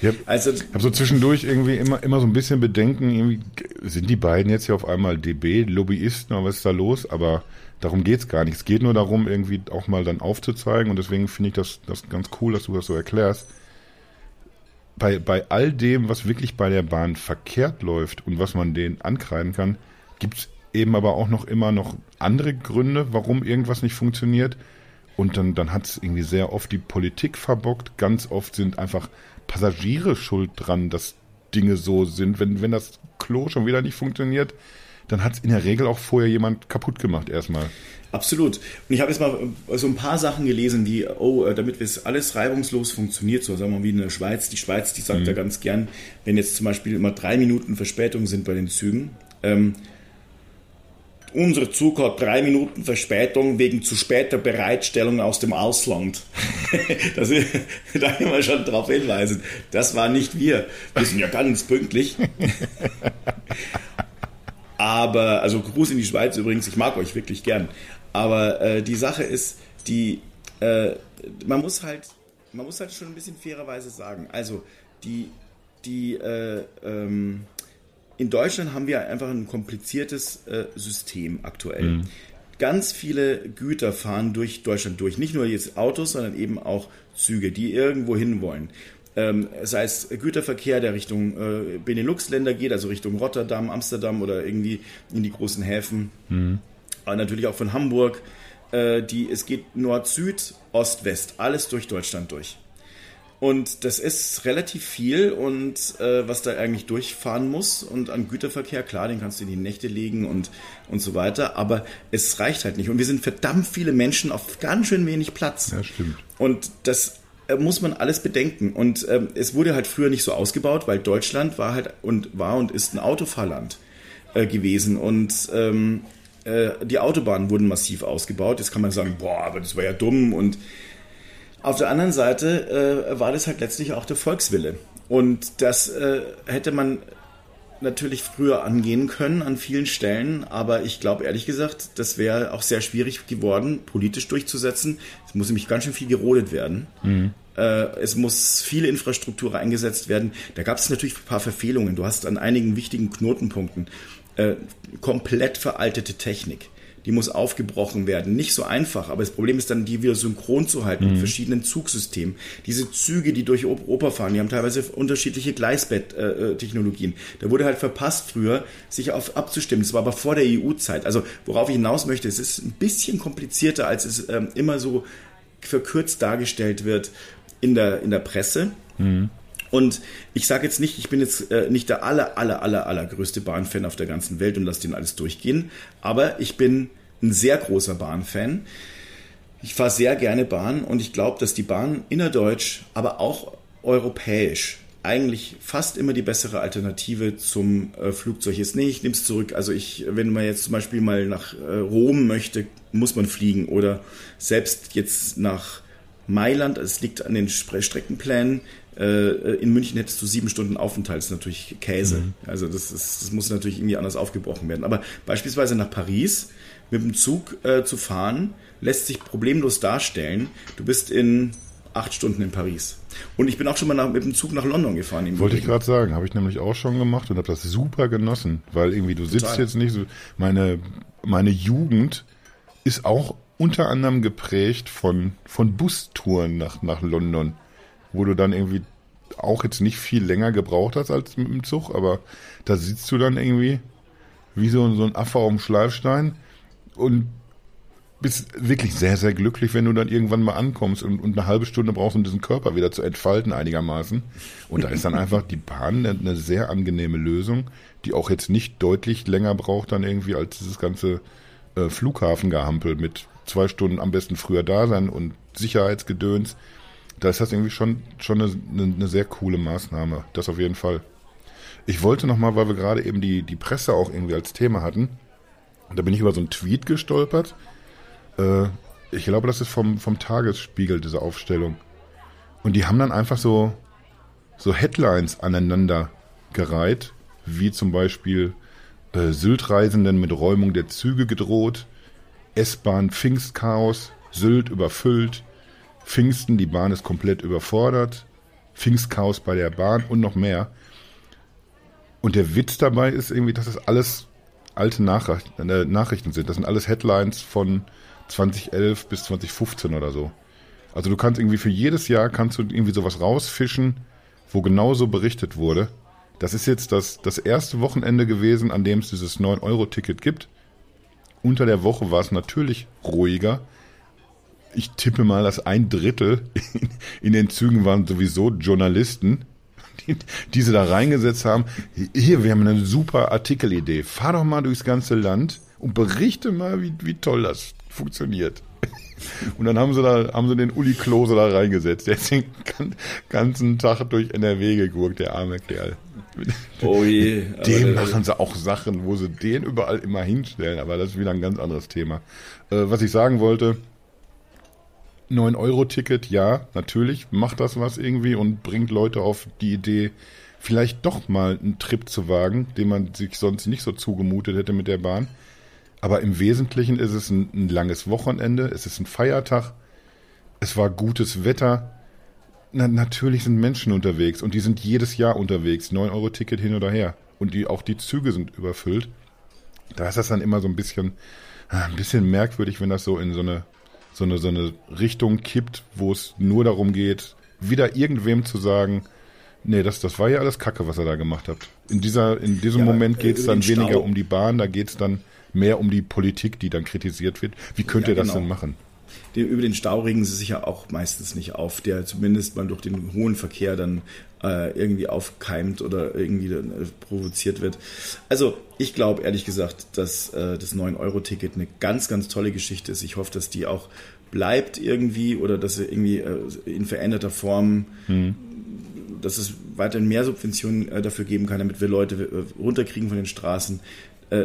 Ich habe also, hab so zwischendurch irgendwie immer, immer so ein bisschen Bedenken, sind die beiden jetzt hier auf einmal DB-Lobbyisten oder was ist da los? Aber darum geht's gar nicht. Es geht nur darum, irgendwie auch mal dann aufzuzeigen und deswegen finde ich das, das ganz cool, dass du das so erklärst. Bei, bei all dem, was wirklich bei der Bahn verkehrt läuft und was man denen ankreiden kann, gibt's eben aber auch noch immer noch andere Gründe, warum irgendwas nicht funktioniert. Und dann, dann hat es irgendwie sehr oft die Politik verbockt. Ganz oft sind einfach Passagiere schuld dran, dass Dinge so sind. Wenn, wenn das Klo schon wieder nicht funktioniert, dann hat es in der Regel auch vorher jemand kaputt gemacht erstmal. Absolut. Und ich habe jetzt mal so ein paar Sachen gelesen, wie, oh, äh, damit es alles reibungslos funktioniert, so sagen wir mal wie in der Schweiz. Die Schweiz, die sagt mhm. ja ganz gern, wenn jetzt zum Beispiel immer drei Minuten Verspätung sind bei den Zügen, ähm, unser Zug hat drei Minuten Verspätung wegen zu später Bereitstellung aus dem Ausland. (laughs) das, (laughs) da können wir schon darauf hinweisen. Das war nicht wir. Wir sind ja ganz pünktlich. (laughs) Aber, also Gruß in die Schweiz übrigens, ich mag euch wirklich gern. Aber äh, die Sache ist, die, äh, man muss halt, man muss halt schon ein bisschen fairerweise sagen. Also die, die, äh, ähm, in Deutschland haben wir einfach ein kompliziertes äh, System aktuell. Mhm. Ganz viele Güter fahren durch Deutschland durch. Nicht nur jetzt Autos, sondern eben auch Züge, die irgendwo hin wollen. Ähm, sei es Güterverkehr, der Richtung äh, Benelux-Länder geht, also Richtung Rotterdam, Amsterdam oder irgendwie in die großen Häfen. Mhm. Aber natürlich auch von Hamburg. Äh, die, es geht Nord-Süd, Ost-West, alles durch Deutschland durch. Und das ist relativ viel und äh, was da eigentlich durchfahren muss und an Güterverkehr, klar, den kannst du in die Nächte legen und, und so weiter, aber es reicht halt nicht. Und wir sind verdammt viele Menschen auf ganz schön wenig Platz. Ja, stimmt. Und das äh, muss man alles bedenken. Und ähm, es wurde halt früher nicht so ausgebaut, weil Deutschland war halt und war und ist ein Autofahrland äh, gewesen. Und ähm, äh, die Autobahnen wurden massiv ausgebaut. Jetzt kann man sagen, boah, aber das war ja dumm und auf der anderen Seite äh, war das halt letztlich auch der Volkswille. Und das äh, hätte man natürlich früher angehen können an vielen Stellen, aber ich glaube ehrlich gesagt, das wäre auch sehr schwierig geworden, politisch durchzusetzen. Es muss nämlich ganz schön viel gerodet werden. Mhm. Äh, es muss viele Infrastruktur eingesetzt werden. Da gab es natürlich ein paar Verfehlungen. Du hast an einigen wichtigen Knotenpunkten äh, komplett veraltete Technik die muss aufgebrochen werden. Nicht so einfach, aber das Problem ist dann, die wieder synchron zu halten mhm. mit verschiedenen Zugsystemen. Diese Züge, die durch Europa fahren, die haben teilweise unterschiedliche Gleisbett-Technologien. da wurde halt verpasst früher, sich auf abzustimmen. Das war aber vor der EU-Zeit. Also worauf ich hinaus möchte, es ist ein bisschen komplizierter, als es ähm, immer so verkürzt dargestellt wird in der, in der Presse. Mhm. Und ich sage jetzt nicht, ich bin jetzt äh, nicht der aller, aller, aller, allergrößte Bahnfan auf der ganzen Welt und lasse den alles durchgehen, aber ich bin ein sehr großer Bahnfan. Ich fahre sehr gerne Bahn und ich glaube, dass die Bahn innerdeutsch, aber auch europäisch eigentlich fast immer die bessere Alternative zum äh, Flugzeug ist. Nee, ich nehme es zurück. Also ich, wenn man jetzt zum Beispiel mal nach äh, Rom möchte, muss man fliegen oder selbst jetzt nach Mailand, es liegt an den Streckenplänen, in München hättest du sieben Stunden Aufenthalt, das ist natürlich Käse. Mhm. Also das, ist, das muss natürlich irgendwie anders aufgebrochen werden. Aber beispielsweise nach Paris mit dem Zug äh, zu fahren, lässt sich problemlos darstellen. Du bist in acht Stunden in Paris. Und ich bin auch schon mal nach, mit dem Zug nach London gefahren. Wollte Übrigen. ich gerade sagen, habe ich nämlich auch schon gemacht und habe das super genossen, weil irgendwie du Total. sitzt jetzt nicht so. Meine meine Jugend ist auch unter anderem geprägt von von Bustouren nach nach London wo du dann irgendwie auch jetzt nicht viel länger gebraucht hast als mit dem Zug, aber da sitzt du dann irgendwie wie so, so ein Affe auf dem Schleifstein und bist wirklich sehr, sehr glücklich, wenn du dann irgendwann mal ankommst und, und eine halbe Stunde brauchst, um diesen Körper wieder zu entfalten einigermaßen. Und da ist dann einfach die Bahn eine, sehr angenehme Lösung, die auch jetzt nicht deutlich länger braucht dann irgendwie als dieses ganze äh, Flughafengehampel mit zwei Stunden am besten früher da sein und Sicherheitsgedöns. Da ist das irgendwie schon, schon eine, eine, sehr coole Maßnahme. Das auf jeden Fall. Ich wollte nochmal, weil wir gerade eben die, die Presse auch irgendwie als Thema hatten, da bin ich über so einen Tweet gestolpert. Äh, ich glaube, das ist vom, vom Tagesspiegel, diese Aufstellung. Und die haben dann einfach so, so Headlines aneinander gereiht, wie zum Beispiel äh, Sylt-Reisenden mit Räumung der Züge gedroht, S-Bahn Pfingstchaos, Sylt überfüllt, Pfingsten, die Bahn ist komplett überfordert, Pfingstchaos bei der Bahn und noch mehr. Und der Witz dabei ist irgendwie, dass das alles alte Nachrichten, äh, Nachrichten sind. Das sind alles Headlines von 2011 bis 2015 oder so. Also du kannst irgendwie für jedes Jahr kannst du irgendwie sowas rausfischen, wo genauso berichtet wurde. Das ist jetzt das, das erste Wochenende gewesen, an dem es dieses 9-Euro-Ticket gibt. Unter der Woche war es natürlich ruhiger. Ich tippe mal, dass ein Drittel in den Zügen waren sowieso Journalisten, die, die sie da reingesetzt haben. Hier, wir haben eine super Artikelidee. Fahr doch mal durchs ganze Land und berichte mal, wie, wie toll das funktioniert. Und dann haben sie da, haben sie den Uli Klose da reingesetzt. Der ist den ganzen Tag durch NRW gegurkt, der arme Kerl. Oh je. Den machen sie auch Sachen, wo sie den überall immer hinstellen, aber das ist wieder ein ganz anderes Thema. Äh, was ich sagen wollte, 9-Euro-Ticket, ja, natürlich, macht das was irgendwie und bringt Leute auf die Idee, vielleicht doch mal einen Trip zu wagen, den man sich sonst nicht so zugemutet hätte mit der Bahn. Aber im Wesentlichen ist es ein, ein langes Wochenende, es ist ein Feiertag, es war gutes Wetter. Na, natürlich sind Menschen unterwegs und die sind jedes Jahr unterwegs. 9 Euro Ticket hin oder her. Und die, auch die Züge sind überfüllt. Da ist das dann immer so ein bisschen, ein bisschen merkwürdig, wenn das so in so eine, so eine, so eine Richtung kippt, wo es nur darum geht, wieder irgendwem zu sagen, nee, das, das war ja alles Kacke, was ihr da gemacht habt. In dieser, in diesem ja, Moment geht es dann weniger um die Bahn, da geht es dann mehr um die Politik, die dann kritisiert wird. Wie könnt ja, ihr das genau. denn machen? Über den Stau regen sie sich ja auch meistens nicht auf, der zumindest mal durch den hohen Verkehr dann äh, irgendwie aufkeimt oder irgendwie äh, provoziert wird. Also ich glaube ehrlich gesagt, dass äh, das 9-Euro-Ticket eine ganz, ganz tolle Geschichte ist. Ich hoffe, dass die auch bleibt irgendwie oder dass sie irgendwie äh, in veränderter Form hm dass es weiterhin mehr Subventionen äh, dafür geben kann, damit wir Leute äh, runterkriegen von den Straßen.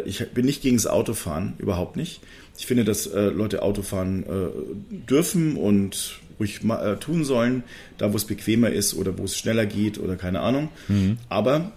Ich bin nicht gegen das Autofahren, überhaupt nicht. Ich finde, dass äh, Leute Autofahren äh, dürfen und ruhig äh, tun sollen, da wo es bequemer ist oder wo es schneller geht oder keine Ahnung. Mhm. Aber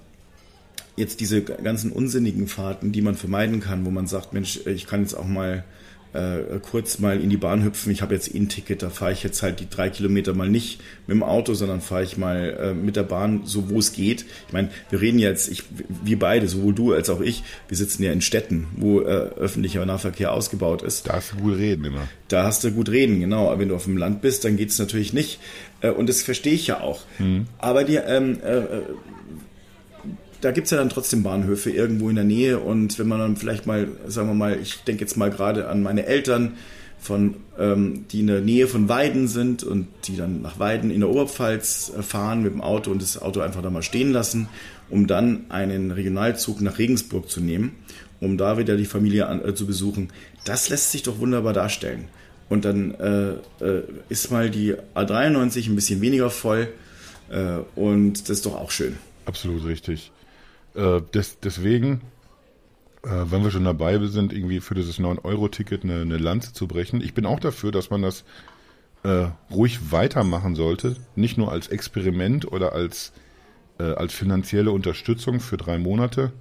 jetzt diese ganzen unsinnigen Fahrten, die man vermeiden kann, wo man sagt, Mensch, ich kann jetzt auch mal äh, kurz mal in die Bahn hüpfen. Ich habe jetzt eh ein Ticket, da fahre ich jetzt halt die drei Kilometer mal nicht mit dem Auto, sondern fahre ich mal äh, mit der Bahn, so wo es geht. Ich meine, wir reden jetzt, ich, wir beide, sowohl du als auch ich, wir sitzen ja in Städten, wo äh, öffentlicher Nahverkehr ausgebaut ist. Da hast du gut reden immer. Da hast du gut reden, genau. Aber wenn du auf dem Land bist, dann geht es natürlich nicht. Äh, und das verstehe ich ja auch. Mhm. Aber die ähm, äh, äh da gibt es ja dann trotzdem Bahnhöfe irgendwo in der Nähe und wenn man dann vielleicht mal, sagen wir mal, ich denke jetzt mal gerade an meine Eltern, von, ähm, die in der Nähe von Weiden sind und die dann nach Weiden in der Oberpfalz äh, fahren mit dem Auto und das Auto einfach da mal stehen lassen, um dann einen Regionalzug nach Regensburg zu nehmen, um da wieder die Familie an, äh, zu besuchen. Das lässt sich doch wunderbar darstellen. Und dann äh, äh, ist mal die A93 ein bisschen weniger voll äh, und das ist doch auch schön. Absolut richtig. Äh, des, deswegen, äh, wenn wir schon dabei sind, irgendwie für dieses 9-Euro-Ticket eine, eine Lanze zu brechen. Ich bin auch dafür, dass man das äh, ruhig weitermachen sollte. Nicht nur als Experiment oder als, äh, als finanzielle Unterstützung für drei Monate.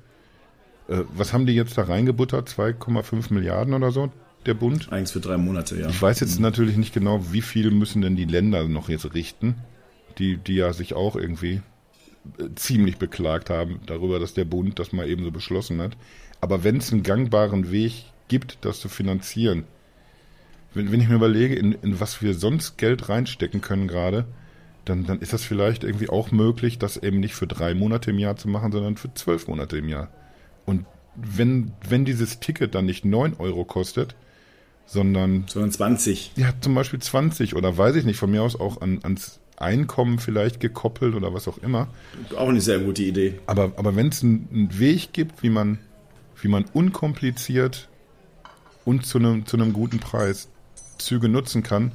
Äh, was haben die jetzt da reingebuttert? 2,5 Milliarden oder so? Der Bund? Eins für drei Monate, ja. Ich weiß jetzt mhm. natürlich nicht genau, wie viel müssen denn die Länder noch jetzt richten, die, die ja sich auch irgendwie ziemlich beklagt haben darüber, dass der Bund das mal eben so beschlossen hat. Aber wenn es einen gangbaren Weg gibt, das zu finanzieren, wenn, wenn ich mir überlege, in, in was wir sonst Geld reinstecken können gerade, dann, dann ist das vielleicht irgendwie auch möglich, das eben nicht für drei Monate im Jahr zu machen, sondern für zwölf Monate im Jahr. Und wenn, wenn dieses Ticket dann nicht neun Euro kostet, sondern. Sondern 20. Ja, zum Beispiel 20 oder weiß ich nicht, von mir aus auch an, ans Einkommen vielleicht gekoppelt oder was auch immer. Auch eine sehr gute Idee. Aber, aber wenn es einen, einen Weg gibt, wie man, wie man unkompliziert und zu einem, zu einem guten Preis Züge nutzen kann,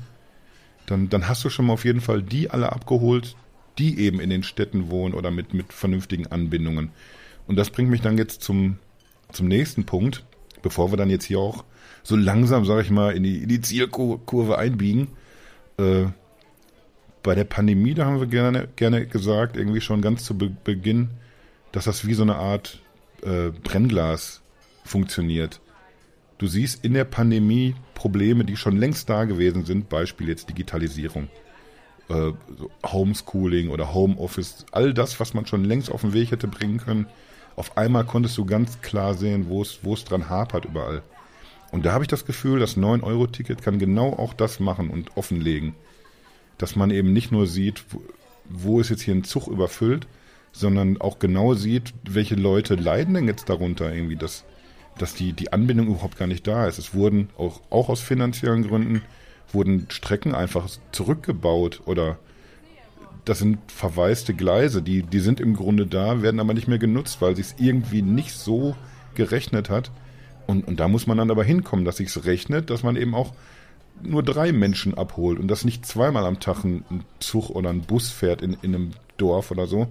dann, dann hast du schon mal auf jeden Fall die alle abgeholt, die eben in den Städten wohnen oder mit, mit vernünftigen Anbindungen. Und das bringt mich dann jetzt zum, zum nächsten Punkt, bevor wir dann jetzt hier auch so langsam, sag ich mal, in die, in die Zielkurve einbiegen. Äh, bei der Pandemie, da haben wir gerne, gerne gesagt, irgendwie schon ganz zu Be Beginn, dass das wie so eine Art äh, Brennglas funktioniert. Du siehst in der Pandemie Probleme, die schon längst da gewesen sind, Beispiel jetzt Digitalisierung, äh, so Homeschooling oder Homeoffice, all das, was man schon längst auf den Weg hätte bringen können. Auf einmal konntest du ganz klar sehen, wo es, wo es dran hapert überall. Und da habe ich das Gefühl, das 9-Euro-Ticket kann genau auch das machen und offenlegen dass man eben nicht nur sieht, wo, wo ist jetzt hier ein Zug überfüllt, sondern auch genau sieht, welche Leute leiden denn jetzt darunter irgendwie, dass, dass die, die Anbindung überhaupt gar nicht da ist. Es wurden auch, auch aus finanziellen Gründen wurden Strecken einfach zurückgebaut oder das sind verwaiste Gleise, die, die sind im Grunde da, werden aber nicht mehr genutzt, weil sich es irgendwie nicht so gerechnet hat. Und, und da muss man dann aber hinkommen, dass sich es rechnet, dass man eben auch nur drei Menschen abholt und das nicht zweimal am Tag ein, Zug oder ein Bus fährt in, in einem Dorf oder so.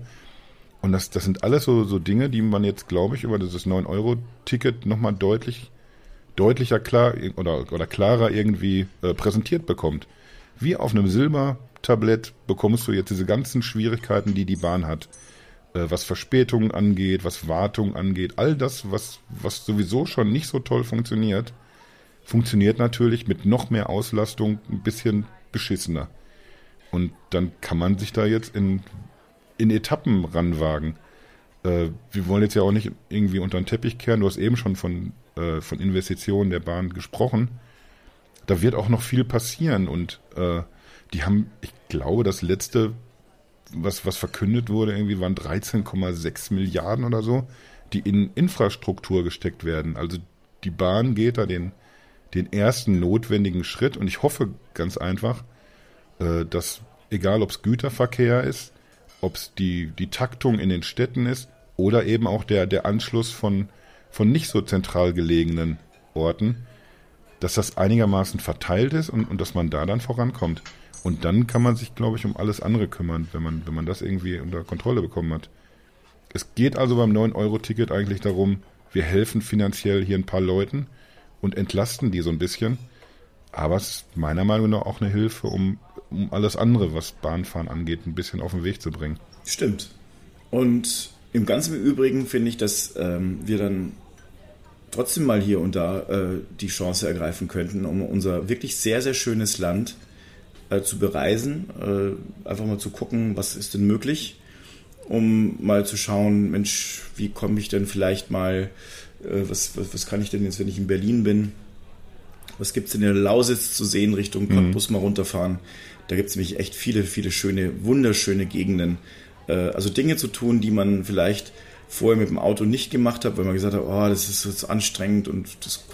Und das, das sind alles so, so Dinge, die man jetzt, glaube ich, über dieses 9-Euro-Ticket nochmal deutlich, deutlicher klar oder, oder klarer irgendwie äh, präsentiert bekommt. Wie auf einem Silbertablett bekommst du jetzt diese ganzen Schwierigkeiten, die die Bahn hat. Äh, was Verspätungen angeht, was Wartung angeht, all das, was, was sowieso schon nicht so toll funktioniert, funktioniert natürlich mit noch mehr Auslastung ein bisschen beschissener. Und dann kann man sich da jetzt in, in Etappen ranwagen. Äh, wir wollen jetzt ja auch nicht irgendwie unter den Teppich kehren. Du hast eben schon von, äh, von Investitionen der Bahn gesprochen. Da wird auch noch viel passieren. Und äh, die haben, ich glaube, das letzte, was, was verkündet wurde, irgendwie waren 13,6 Milliarden oder so, die in Infrastruktur gesteckt werden. Also die Bahn geht da den den ersten notwendigen Schritt und ich hoffe ganz einfach, äh, dass egal ob es Güterverkehr ist, ob es die, die Taktung in den Städten ist oder eben auch der, der Anschluss von, von nicht so zentral gelegenen Orten, dass das einigermaßen verteilt ist und, und dass man da dann vorankommt. Und dann kann man sich, glaube ich, um alles andere kümmern, wenn man, wenn man das irgendwie unter Kontrolle bekommen hat. Es geht also beim 9-Euro-Ticket eigentlich darum, wir helfen finanziell hier ein paar Leuten und entlasten die so ein bisschen. Aber es ist meiner Meinung nach auch eine Hilfe, um, um alles andere, was Bahnfahren angeht, ein bisschen auf den Weg zu bringen. Stimmt. Und im ganzen Übrigen finde ich, dass ähm, wir dann trotzdem mal hier und da äh, die Chance ergreifen könnten, um unser wirklich sehr, sehr schönes Land äh, zu bereisen. Äh, einfach mal zu gucken, was ist denn möglich, um mal zu schauen, Mensch, wie komme ich denn vielleicht mal was, was, was kann ich denn jetzt, wenn ich in Berlin bin? Was gibt es in der Lausitz zu sehen, Richtung Cottbus mhm. mal runterfahren? Da gibt es nämlich echt viele, viele schöne, wunderschöne Gegenden. Äh, also Dinge zu tun, die man vielleicht vorher mit dem Auto nicht gemacht hat, weil man gesagt hat, oh, das ist jetzt anstrengend und das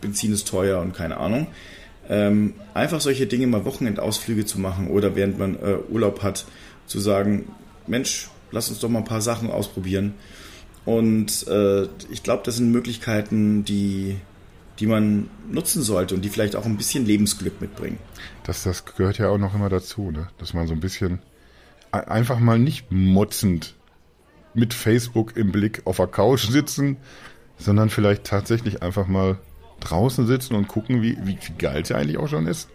Benzin ist teuer und keine Ahnung. Ähm, einfach solche Dinge mal Wochenendausflüge zu machen oder während man äh, Urlaub hat, zu sagen, Mensch, lass uns doch mal ein paar Sachen ausprobieren. Und äh, ich glaube, das sind Möglichkeiten, die, die man nutzen sollte und die vielleicht auch ein bisschen Lebensglück mitbringen. Das, das gehört ja auch noch immer dazu, ne? dass man so ein bisschen einfach mal nicht motzend mit Facebook im Blick auf der Couch sitzen, sondern vielleicht tatsächlich einfach mal draußen sitzen und gucken, wie, wie, wie geil es ja eigentlich auch schon ist.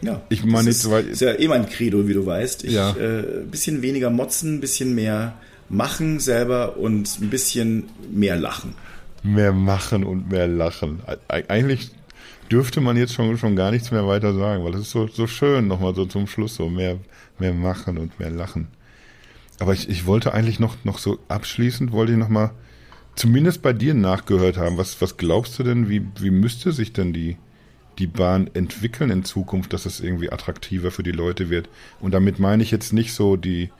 Ja, ich meine, das ist, ist ja eh mein Credo, wie du weißt. Ich, ja. äh, bisschen weniger motzen, bisschen mehr machen selber und ein bisschen mehr lachen. Mehr machen und mehr lachen. Eigentlich dürfte man jetzt schon, schon gar nichts mehr weiter sagen, weil es ist so, so schön nochmal so zum Schluss, so mehr, mehr machen und mehr lachen. Aber ich, ich wollte eigentlich noch, noch so abschließend, wollte ich nochmal zumindest bei dir nachgehört haben. Was, was glaubst du denn, wie, wie müsste sich denn die, die Bahn entwickeln in Zukunft, dass es irgendwie attraktiver für die Leute wird? Und damit meine ich jetzt nicht so die,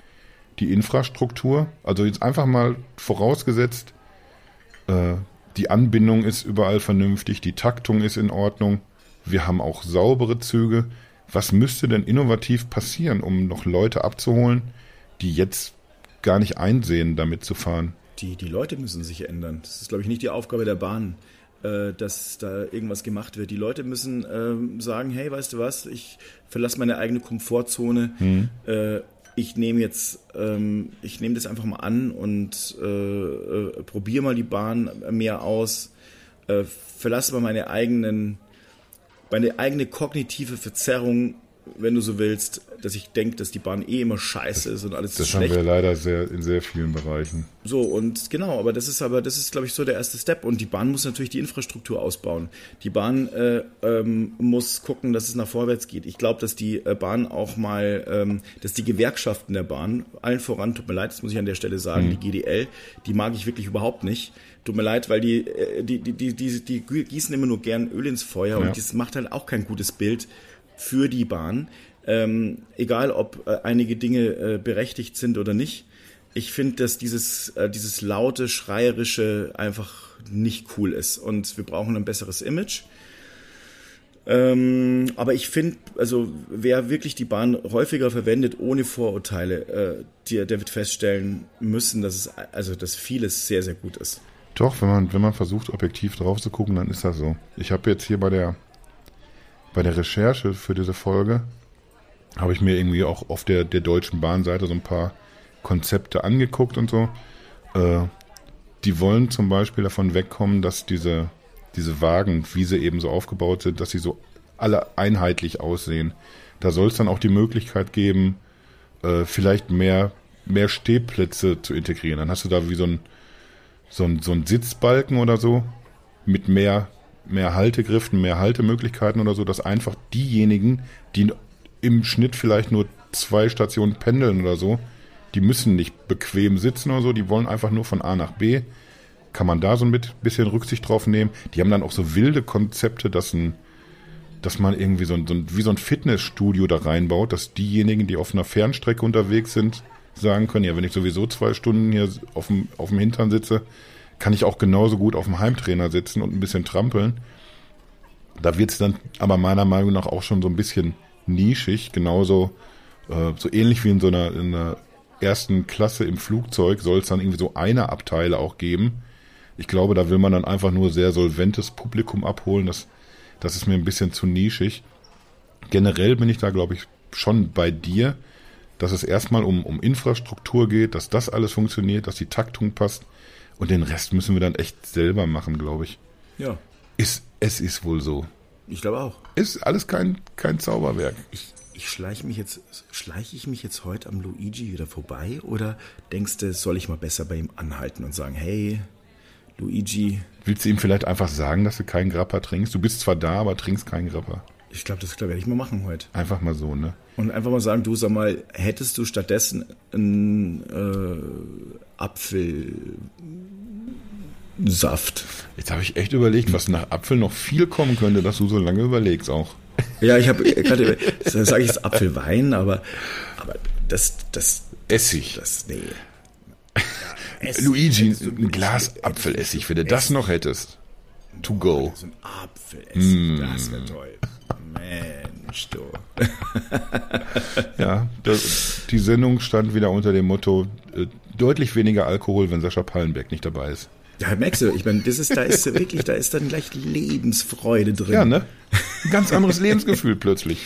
die Infrastruktur. Also jetzt einfach mal vorausgesetzt, äh, die Anbindung ist überall vernünftig, die Taktung ist in Ordnung. Wir haben auch saubere Züge. Was müsste denn innovativ passieren, um noch Leute abzuholen, die jetzt gar nicht einsehen, damit zu fahren? Die, die Leute müssen sich ändern. Das ist, glaube ich, nicht die Aufgabe der Bahn, äh, dass da irgendwas gemacht wird. Die Leute müssen ähm, sagen, hey, weißt du was, ich verlasse meine eigene Komfortzone. Äh, ich nehme jetzt, ähm, ich nehme das einfach mal an und äh, äh, probiere mal die Bahn mehr aus, äh, verlasse mal meine eigenen, meine eigene kognitive Verzerrung wenn du so willst, dass ich denke, dass die Bahn eh immer scheiße ist und alles Das schlecht. haben wir leider sehr, in sehr vielen Bereichen. So, und genau, aber das ist aber, das ist, glaube ich, so der erste Step. Und die Bahn muss natürlich die Infrastruktur ausbauen. Die Bahn äh, ähm, muss gucken, dass es nach vorwärts geht. Ich glaube, dass die äh, Bahn auch mal, ähm, dass die Gewerkschaften der Bahn, allen voran, tut mir leid, das muss ich an der Stelle sagen, die GDL, die mag ich wirklich überhaupt nicht. Tut mir leid, weil die, äh, die, die, die, die, die gießen immer nur gern Öl ins Feuer Ja. und das macht halt auch kein gutes Bild für die Bahn. Ähm, egal, ob äh, einige Dinge äh, berechtigt sind oder nicht. Ich finde, dass dieses, äh, dieses laute, schreierische einfach nicht cool ist und wir brauchen ein besseres Image. Ähm, aber ich finde, also wer wirklich die Bahn häufiger verwendet, ohne Vorurteile, der, der wird feststellen müssen, dass es also dass vieles sehr, sehr gut ist. Doch, wenn man, wenn man versucht, objektiv drauf zu gucken, dann ist das so. Ich habe jetzt hier bei der, bei der Recherche für diese Folge, habe ich mir irgendwie auch auf der, der Deutschen Bahnseite so ein paar Konzepte angeguckt und so. Äh, die wollen zum Beispiel davon wegkommen, dass diese, diese Wagen, wie sie eben so aufgebaut sind, dass sie so alle einheitlich aussehen. Da soll es dann auch die Möglichkeit geben, äh, vielleicht mehr, mehr Stehplätze zu integrieren. Dann hast du da wie so ein, so ein, so ein Sitzbalken oder so mit mehr, mehr Haltegriffen, mehr Haltemöglichkeiten oder so, dass einfach diejenigen, die im Schnitt vielleicht nur zwei Stationen pendeln oder so, die müssen nicht bequem sitzen oder so, die wollen einfach nur von A nach B. Kann man da so ein bisschen Rücksicht drauf nehmen? Die haben dann auch so wilde Konzepte, dass ein, dass man irgendwie so ein, so ein, wie so ein Fitnessstudio da reinbaut, dass diejenigen, die auf einer Fernstrecke unterwegs sind, sagen können, ja, wenn ich sowieso zwei Stunden hier auf dem, auf dem Hintern sitze, kann ich auch genauso gut auf dem Heimtrainer sitzen und ein bisschen trampeln. Da wird es dann aber meiner Meinung nach auch schon so ein bisschen nischig, genauso äh, so ähnlich wie in so einer, in einer ersten Klasse im Flugzeug soll es dann irgendwie so eine Abteile auch geben. Ich glaube, da will man dann einfach nur sehr solventes Publikum abholen. Das, das ist mir ein bisschen zu nischig. Generell bin ich da, glaube ich, schon bei dir, dass es erstmal um, um Infrastruktur geht, dass das alles funktioniert, dass die Taktung passt. Und den Rest müssen wir dann echt selber machen, glaube ich. Ja, Ist, es ist wohl so. ich glaube auch. Ist alles kein, kein Zauberwerk. Ich, ich schleiche mich jetzt, schleiche ich mich jetzt heute am Luigi wieder vorbei oder denkst du, soll ich mal besser bei ihm anhalten und sagen, hey, Luigi, Willst du ihm vielleicht einfach sagen, dass du keinen Grappa trinkst? Du bist zwar da, aber trinkst keinen Grappa. ich glaube, das glaub, werde ich mal machen heute. Einfach mal so, ne? Und einfach mal sagen, du sag mal, hättest du stattdessen einen äh, Apfelsaft? Jetzt habe ich echt überlegt, was nach Apfel noch viel kommen könnte, dass du so lange überlegst auch. Ja, ich habe gerade, sage ich jetzt Apfelwein, aber, aber das, das, Essig. das, nee. Ja, Essig Luigi, ein Glas Apfelessig, wenn du das noch hättest. To go. So ein Apfelessig, das wäre toll. Mensch, du. (laughs) Ja, das, die Sendung stand wieder unter dem Motto, äh, deutlich weniger Alkohol, wenn Sascha Pallenberg nicht dabei ist. Ja, merkst du, ich meine, das ist, da ist wirklich, da ist dann gleich Lebensfreude drin. Ja, ne? Ein ganz anderes Lebensgefühl plötzlich.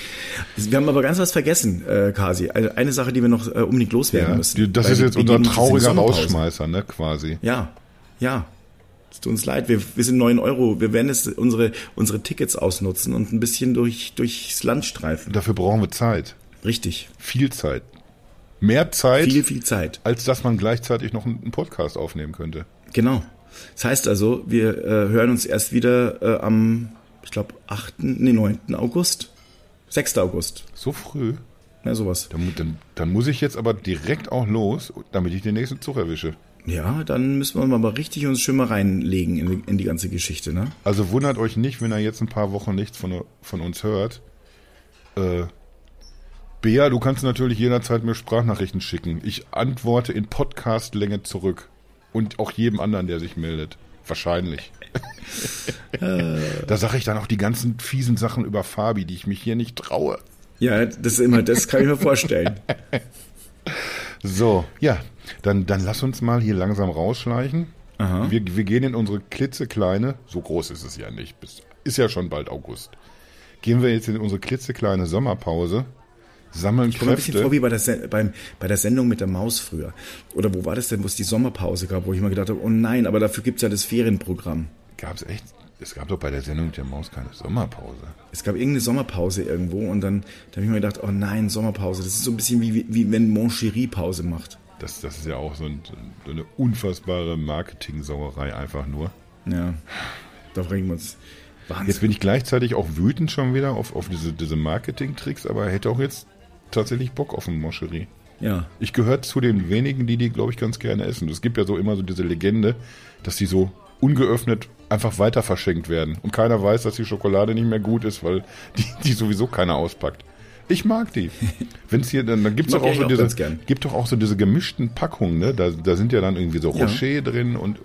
Wir haben aber ganz was vergessen, äh, Kasi. Also eine Sache, die wir noch äh, unbedingt loswerden Ja, müssen. die, das ist jetzt unser trauriger. Rausschmeißer, ne, quasi. Ja, ja. Es tut uns leid, wir, wir sind 9 Euro. Wir werden jetzt unsere, unsere Tickets ausnutzen und ein bisschen durch, durchs Land streifen. Dafür brauchen wir Zeit. Richtig. Viel Zeit. Mehr Zeit, Viel, viel Zeit. als dass man gleichzeitig noch einen Podcast aufnehmen könnte. Genau. Das heißt also, wir äh, hören uns erst wieder äh, am, ich glaube, 8., nee, 9. August. 6. August. So früh. Ja, sowas. Dann, dann, dann muss ich jetzt aber direkt auch los, damit ich den nächsten Zug erwische. Ja, dann müssen wir mal richtig uns schön mal reinlegen in, die- in die ganze Geschichte, ne? Also wundert euch nicht, wenn er jetzt ein paar Wochen nichts von, von uns hört. Äh, Bea, du kannst natürlich jederzeit mir Sprachnachrichten schicken. Ich antworte in Podcastlänge zurück. Und auch jedem anderen, der sich meldet. Wahrscheinlich. (laughs) da sage ich dann auch die ganzen fiesen Sachen über Fabi, die ich mich hier nicht traue. Ja, das ist immer, das kann ich mir vorstellen. (laughs) So, ja, dann, dann lass uns mal hier langsam rausschleichen. Aha. Wir, wir gehen in unsere klitzekleine, so groß ist es ja nicht, bis, ist ja schon bald August. Gehen wir jetzt in unsere klitzekleine Sommerpause, sammeln Ich komme ein bisschen Kräfte. vor wie bei der, beim, bei der Sendung mit der Maus früher. Oder wo war das denn, wo es die Sommerpause gab, wo ich mal gedacht habe, oh nein, aber dafür gibt's ja das Ferienprogramm. Gab's echt, es gab doch bei der Sendung der Maus keine Sommerpause. Es gab irgendeine Sommerpause irgendwo und dann, dann habe ich mir gedacht, oh nein, Sommerpause. Das ist so ein bisschen wie, wie, wenn Mon Chéri Pause macht. Das, das ist ja auch so, ein, so eine unfassbare Marketing-Sauerei einfach nur. Ja, da bringen wir uns Wahnsinn. Jetzt bin ich gleichzeitig auch wütend schon wieder auf, auf diese, diese Marketing-Tricks, aber hätte auch jetzt tatsächlich Bock auf eine Moscherie. ja, Ich gehöre zu den wenigen, die die, glaube ich, ganz gerne essen. Es gibt ja so immer so diese Legende, dass die so ungeöffnet einfach weiter verschenkt werden. Und keiner weiß, dass die Schokolade nicht mehr gut ist, weil die, die sowieso keiner auspackt. Ich mag die. (laughs) Wenn's hier, dann, dann gibt's doch auch so auch diese, gibt doch auch so diese gemischten Packungen, ne? Da, da sind ja dann irgendwie so Ja. Rocher drin und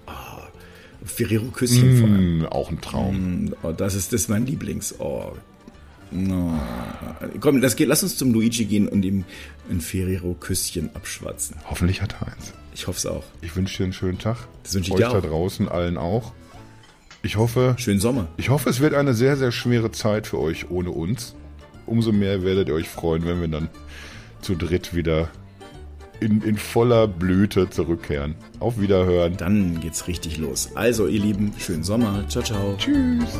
Ferrero Küsschen vor allem. mh, auch ein Traum. Mm, Oh, das ist das ist mein Lieblings. Oh. No. Komm, das geht, lass uns zum Luigi gehen und ihm ein Ferrero Küsschen abschwatzen. Hoffentlich hat er eins. Ich hoffe es auch. Ich wünsche dir einen schönen Tag. Das wünsche ich Euch dir da auch. draußen allen auch. Ich hoffe, Schönen Sommer. ich hoffe, es wird eine sehr, sehr schwere Zeit für euch ohne uns. Umso mehr werdet ihr euch freuen, wenn wir dann zu dritt wieder in, in voller Blüte zurückkehren. Auf Wiederhören. Dann geht's richtig los. Also, ihr Lieben, schönen Sommer. Ciao, ciao. Tschüss.